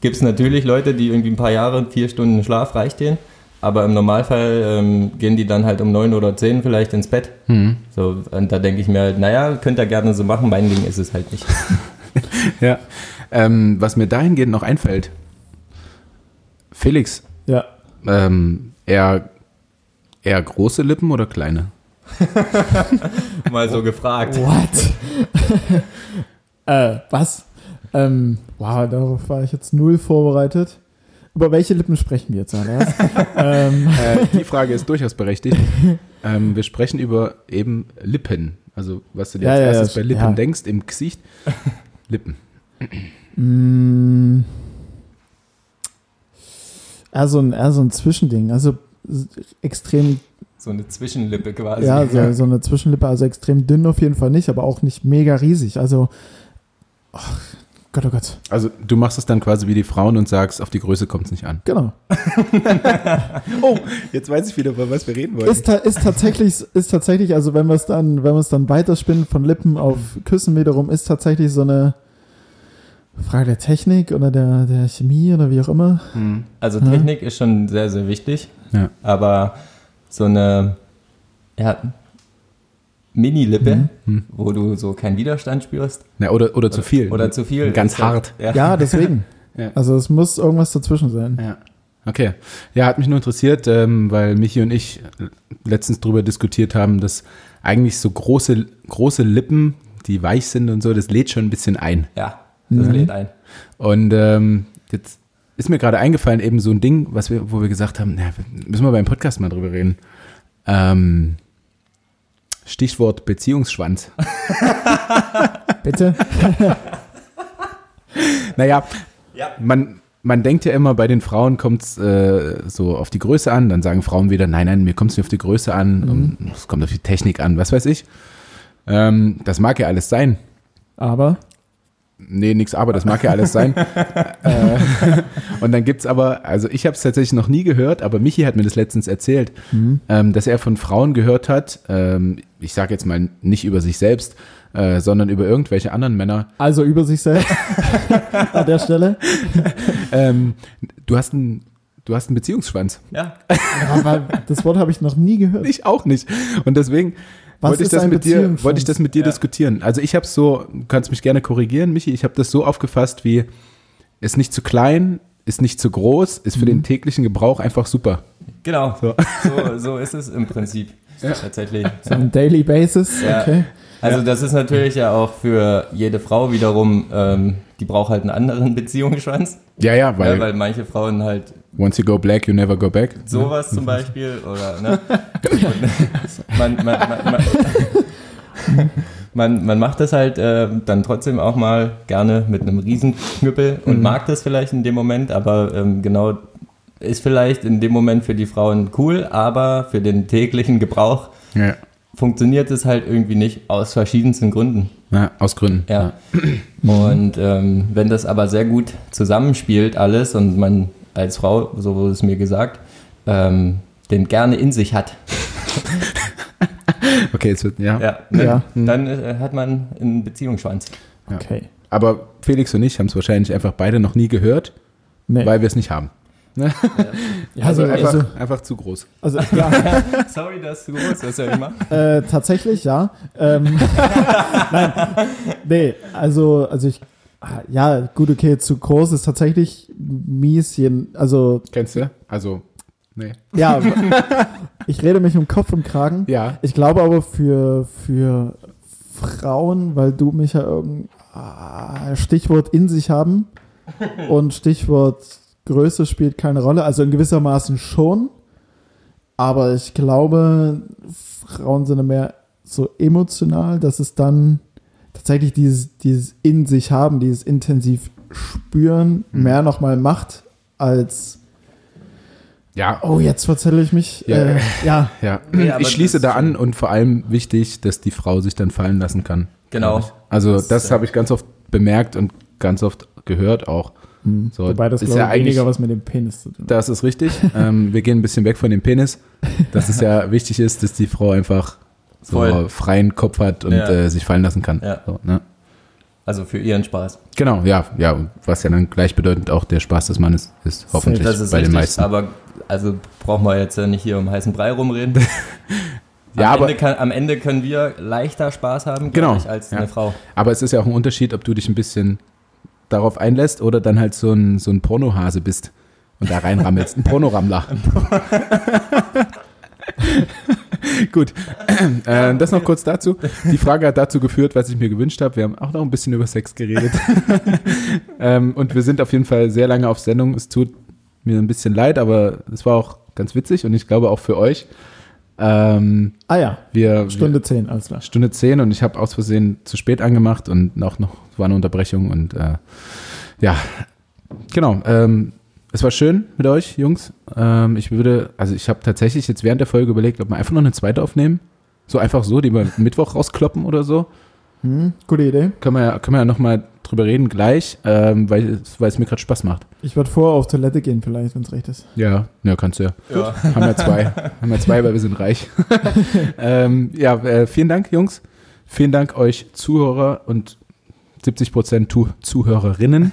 gibt es natürlich Leute, die irgendwie ein paar Jahre, vier Stunden Schlaf reicht denen. Aber im Normalfall ähm, gehen die dann halt um neun oder zehn vielleicht ins Bett. Hm. So, und da denke ich mir halt, naja, könnt ihr gerne so machen, mein Ding ist es halt nicht. Ja. Ähm, was mir dahingehend noch einfällt, Felix, Ja. ähm, eher, eher große Lippen oder kleine? Mal so gefragt. What? äh, was? Ähm, wow, darauf war ich jetzt null vorbereitet. Über welche Lippen sprechen wir jetzt, Andreas? ähm, Äh, die Frage ist durchaus berechtigt. Ähm, wir sprechen über eben Lippen. Also, was du dir Ja, als ja, erstes ja, bei Lippen denkst, im Gesicht. Lippen. mh, eher, so ein, eher so ein Zwischending. Also extrem, So eine Zwischenlippe quasi. ja, so, so eine Zwischenlippe. Also extrem dünn auf jeden Fall nicht, aber auch nicht mega riesig. Also, ach, Gott, oh Gott. Also, du machst es dann quasi wie die Frauen und sagst, auf die Größe kommt es nicht an. Genau. Oh, jetzt weiß ich wieder, über was wir reden Ist, ta ist tatsächlich, ist tatsächlich, also wenn wir es dann, wenn wir es dann weiterspinnen von Lippen auf Küssen wiederum, ist tatsächlich so eine Frage der Technik oder der, der Chemie oder wie auch immer. Hm. Also Ja. Technik ist schon sehr, sehr wichtig. Ja. Aber so eine ja, Mini-Lippe, Mhm. Hm. wo du so keinen Widerstand spürst. Na, oder, oder zu viel. Oder zu viel. Ganz ist hart. Ja. Ja, deswegen. Ja. Also es muss irgendwas dazwischen sein. Ja. Okay. Ja, hat mich nur interessiert, ähm, weil Michi und ich letztens drüber diskutiert haben, dass eigentlich so große, große Lippen, die weich sind und so, das lädt schon ein bisschen ein. Ja, das Mhm. lädt ein. Und ähm, jetzt ist mir gerade eingefallen, eben so ein Ding, was wir, wo wir gesagt haben, na, müssen wir beim Podcast mal drüber reden. Ähm, Stichwort Beziehungsschwanz. Bitte? Naja, Ja. man, man denkt ja immer, bei den Frauen kommt es äh, so auf die Größe an. Dann sagen Frauen wieder, nein, nein, mir kommt es nicht auf die Größe an. und Es kommt auf die Technik an, was weiß ich. Ähm, das mag ja alles sein. Aber Nee, nix aber, das mag ja alles sein. äh, und dann gibt's aber, also ich habe es tatsächlich noch nie gehört, aber Michi hat mir das letztens erzählt, ähm, dass er von Frauen gehört hat, ähm, ich sage jetzt mal nicht über sich selbst, äh, sondern über irgendwelche anderen Männer, also über sich selbst an der Stelle. ähm, du hast einen Du hast einen Beziehungsschwanz. Ja. Aber das Wort habe ich noch nie gehört. Ich auch nicht. Und deswegen Was wollte ich, ist das ein mit dir, wollte ich das mit dir Ja. diskutieren. Also ich habe so, du kannst mich gerne korrigieren, Michi, ich habe das so aufgefasst wie, ist nicht zu klein, ist nicht zu groß, ist für Mhm. den täglichen Gebrauch einfach super. Genau. So. So, so ist es im Prinzip. Tatsächlich. So ein Daily Basis. Ja. Okay. Also das ist natürlich ja auch für jede Frau wiederum, ähm, die braucht halt einen anderen Beziehungsschwanz. Ja, ja, weil, Weil, weil manche Frauen halt once you go black, you never go back. sowas zum Beispiel oder ne? man, man, man, man, man, macht das halt äh, dann trotzdem auch mal gerne mit einem Riesenknüppel und mag das vielleicht in dem Moment, aber ähm, genau ist vielleicht in dem Moment für die Frauen cool, aber für den täglichen Gebrauch Ja. funktioniert es halt irgendwie nicht aus verschiedensten Gründen. Ja, aus Gründen. Ja. Und ähm, wenn das aber sehr gut zusammenspielt alles und man als Frau, so wurde es mir gesagt, ähm, den gerne in sich hat, Okay, jetzt wird, ja. ja, ne, Ja. dann äh, hat man einen Beziehungsschwanz. Ja. Okay. Aber Felix und ich haben es wahrscheinlich einfach beide noch nie gehört, Nee. weil wir es nicht haben. ja, Also, also, einfach, also, einfach zu groß. also ja, Sorry, das ist zu groß, was soll ich machen? äh, tatsächlich, ja. Ähm, Nein, nee, also, also ich, ja, gut, okay, zu groß ist tatsächlich mies, jeden, also, Kennst du? Also, nee. ja, ich rede mich um Kopf und Kragen. Ja. Ich glaube aber für, für Frauen, weil du mich ja irgend ah, Stichwort in sich haben und Stichwort Größe spielt keine Rolle. Also in gewissermaßen schon. Aber ich glaube, Frauen sind mehr so emotional, dass es dann tatsächlich dieses, dieses in sich haben, dieses intensiv spüren, Mhm. mehr nochmal macht als, Ja, oh, jetzt verzähle ich mich. Ja. Äh, ja, ja. Nee, aber ich schließe da an und vor allem wichtig, dass die Frau sich dann fallen lassen kann. Genau. Also Das, das, habe ich ganz oft bemerkt und ganz oft gehört auch. So, wobei das ist glaube ja weniger was mit dem Penis zu tun hat. Das ist richtig. ähm, wir gehen ein bisschen weg von dem Penis. Dass es ja wichtig ist, dass die Frau einfach so Voll. freien Kopf hat und Ja. äh, sich fallen lassen kann. Ja. So, ne? Also für ihren Spaß. Genau, ja, ja, was ja dann gleichbedeutend auch der Spaß des Mannes ist, hoffentlich Das ist bei richtig, den meisten. aber also brauchen wir jetzt ja nicht hier um heißen Brei rumreden. Am, Ja, aber- Ende kann, am Ende können wir leichter Spaß haben, Genau, ich, als ja. eine Frau. Aber es ist ja auch ein Unterschied, ob du dich ein bisschen darauf einlässt oder dann halt so ein, so ein Pornohase bist und da reinrammelst. Ein Pornorammler. Gut, äh, das noch kurz dazu. Die Frage hat dazu geführt, was ich mir gewünscht habe. Wir haben auch noch ein bisschen über Sex geredet. ähm, und wir sind auf jeden Fall sehr lange auf Sendung. Es tut mir ein bisschen leid, aber es war auch ganz witzig und ich glaube auch für euch. Ähm, Ah ja, wir, Stunde 10, alles klar. Stunde 10 und ich habe aus Versehen zu spät angemacht und auch noch war eine Unterbrechung und äh, ja, genau. Ähm, es war schön mit euch, Jungs. Ähm, ich würde, also ich habe tatsächlich jetzt während der Folge überlegt, ob wir einfach noch eine zweite aufnehmen. So einfach so, die wir Mittwoch rauskloppen oder so. Hm, gute Idee. Können wir, ja- können wir ja nochmal drüber reden gleich, ähm, weil, es- weil es mir gerade Spaß macht. Ich würde vorher auf Toilette gehen, vielleicht, wenn es recht ist. Ja, ja, kannst du ja. Ja. Haben wir zwei. Haben wir zwei, weil wir sind reich. ähm, ja, äh, vielen Dank, Jungs. Vielen Dank euch Zuhörer und 70 Prozent tu Zuhörerinnen.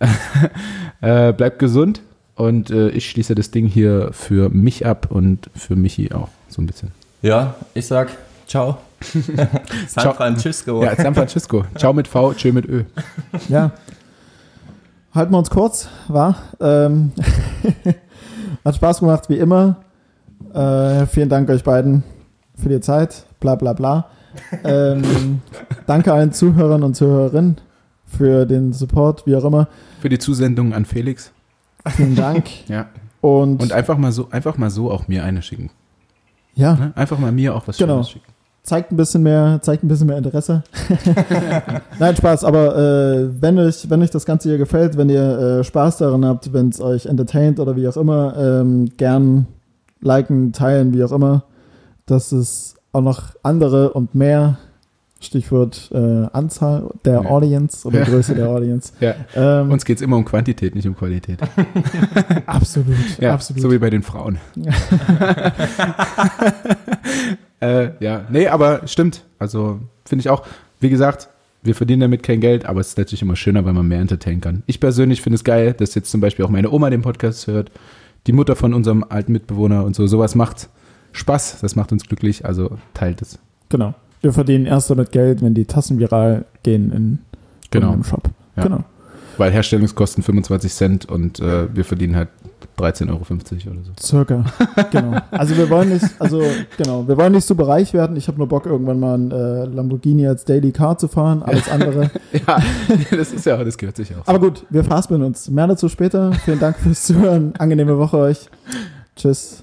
äh, bleibt gesund und äh, ich schließe das Ding hier für mich ab und für Michi auch so ein bisschen. ja, ich sag ciao. San Ciao. Francisco. Ja, San Francisco. Ciao mit V, tschö mit Ö. Ja. Halten wir uns kurz, war. Ähm, hat Spaß gemacht, wie immer. Äh, vielen Dank euch beiden für die Zeit. Bla bla bla. Ähm, danke allen Zuhörern und Zuhörerinnen für den Support, wie auch immer. Für die Zusendung an Felix. Vielen Dank. Ja. Und, Und einfach mal so, einfach mal so auch mir eine schicken. ja, Ne? Einfach mal mir auch was Genau. Schönes schicken. zeigt ein bisschen mehr, zeigt ein bisschen mehr Interesse. Nein, Spaß, aber äh, wenn, euch, wenn euch das Ganze hier gefällt, wenn ihr äh, Spaß daran habt, wenn es euch entertaint oder wie auch immer, ähm, gern liken, teilen, wie auch immer, dass es auch noch andere und mehr, Stichwort äh, Anzahl der Ja. Audience oder. Größe der Audience. Ja. Ähm, Uns geht es immer um Quantität, nicht um Qualität. absolut, Ja, absolut. so wie bei den Frauen. äh, ja, nee, aber stimmt. Also finde ich auch, wie gesagt, wir verdienen damit kein Geld, aber es ist natürlich immer schöner, weil man mehr entertainen kann. Ich persönlich finde es geil, dass jetzt zum Beispiel auch meine Oma den Podcast hört, die Mutter von unserem alten Mitbewohner und so. Sowas macht Spaß, das macht uns glücklich, also teilt es. Genau. Wir verdienen erst damit Geld, wenn die Tassen viral gehen in Genau. im Shop. Ja. Genau. Weil Herstellungskosten 25 Cent und äh, wir verdienen halt 13,50 Euro oder so. Circa, genau. Also wir wollen nicht, also genau, wir wollen nicht super reich werden. Ich habe nur Bock, irgendwann mal ein äh, Lamborghini als Daily Car zu fahren, alles andere. Ja, das ist ja, das gehört sich auch. Aber gut, wir fassen uns. Mehr dazu später. Vielen Dank fürs Zuhören. Angenehme Woche euch. Tschüss.